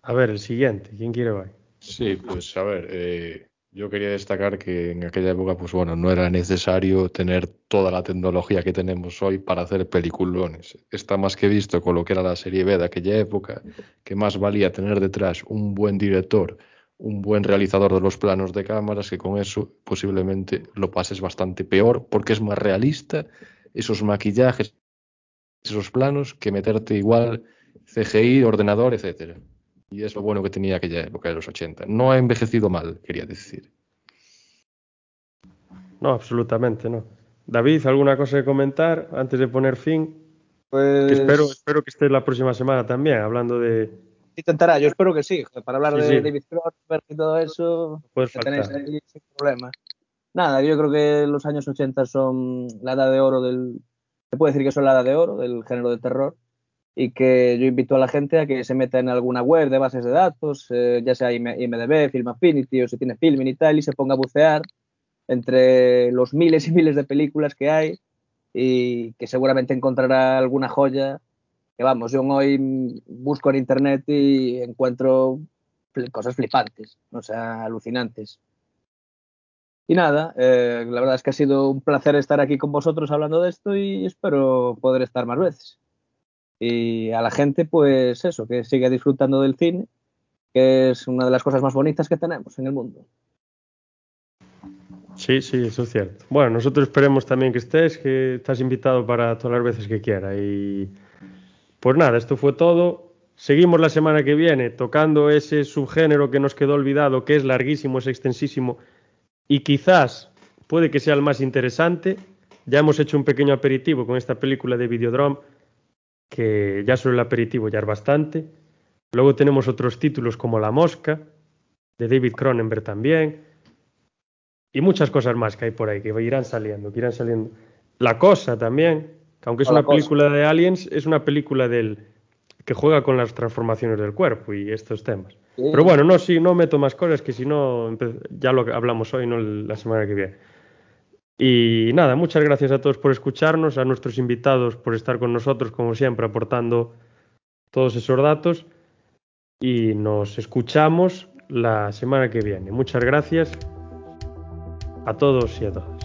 A ver, el siguiente, ¿quién quiere va? Sí, pues a ver, eh, yo quería destacar que en aquella época, pues bueno, no era necesario tener toda la tecnología que tenemos hoy para hacer peliculones. Está más que visto con lo que era la serie B de aquella época, que más valía tener detrás un buen director, un buen realizador de los planos de cámaras, que con eso posiblemente lo pases bastante peor, porque es más realista esos maquillajes, esos planos, que meterte igual CGI, ordenador, etcétera. Y es lo bueno que tenía aquella época de los 80. No ha envejecido mal, quería decir. No, absolutamente no. David, ¿alguna cosa que comentar antes de poner fin? Pues Espero, espero que esté la próxima semana también, hablando de... intentará, yo espero que sí, para hablar Sí, de sí. David Cronenberg y todo eso, Puedes que tenéis ahí sin problema. Nada, yo creo que los años 80 son la edad de oro del. Se puede decir que son la edad de oro del género de terror. Y que yo invito a la gente a que se meta en alguna web de bases de datos, eh, ya sea IM- IMDB, Film Affinity o si tiene Filmin y tal, y se ponga a bucear entre los miles y miles de películas que hay y que seguramente encontrará alguna joya. Que vamos, yo hoy busco en internet y encuentro cosas flipantes, o sea, alucinantes. Y nada, eh, la verdad es que ha sido un placer estar aquí con vosotros hablando de esto y espero poder estar más veces. Y a la gente, pues eso, que siga disfrutando del cine, que es una de las cosas más bonitas que tenemos en el mundo. Sí, sí, eso es cierto. Bueno, nosotros esperemos también que estés, que estás invitado para todas las veces que quiera. Y pues nada, esto fue todo. Seguimos la semana que viene tocando ese subgénero que nos quedó olvidado, que es larguísimo, es extensísimo y quizás puede que sea el más interesante. Ya hemos hecho un pequeño aperitivo con esta película de Videodrome, que ya solo el aperitivo ya es bastante. Luego tenemos otros títulos como La Mosca, de David Cronenberg también y muchas cosas más que hay por ahí que irán saliendo, que irán saliendo. La Cosa también, que aunque es una Cosa. película de aliens, es una película del que juega con las transformaciones del cuerpo y estos temas. Sí. Pero bueno, no, si no meto más cosas que si no ya lo hablamos hoy, no la semana que viene. Y nada, muchas gracias a todos por escucharnos, a nuestros invitados por estar con nosotros, como siempre, aportando todos esos datos. Y nos escuchamos la semana que viene. Muchas gracias a todos y a todas.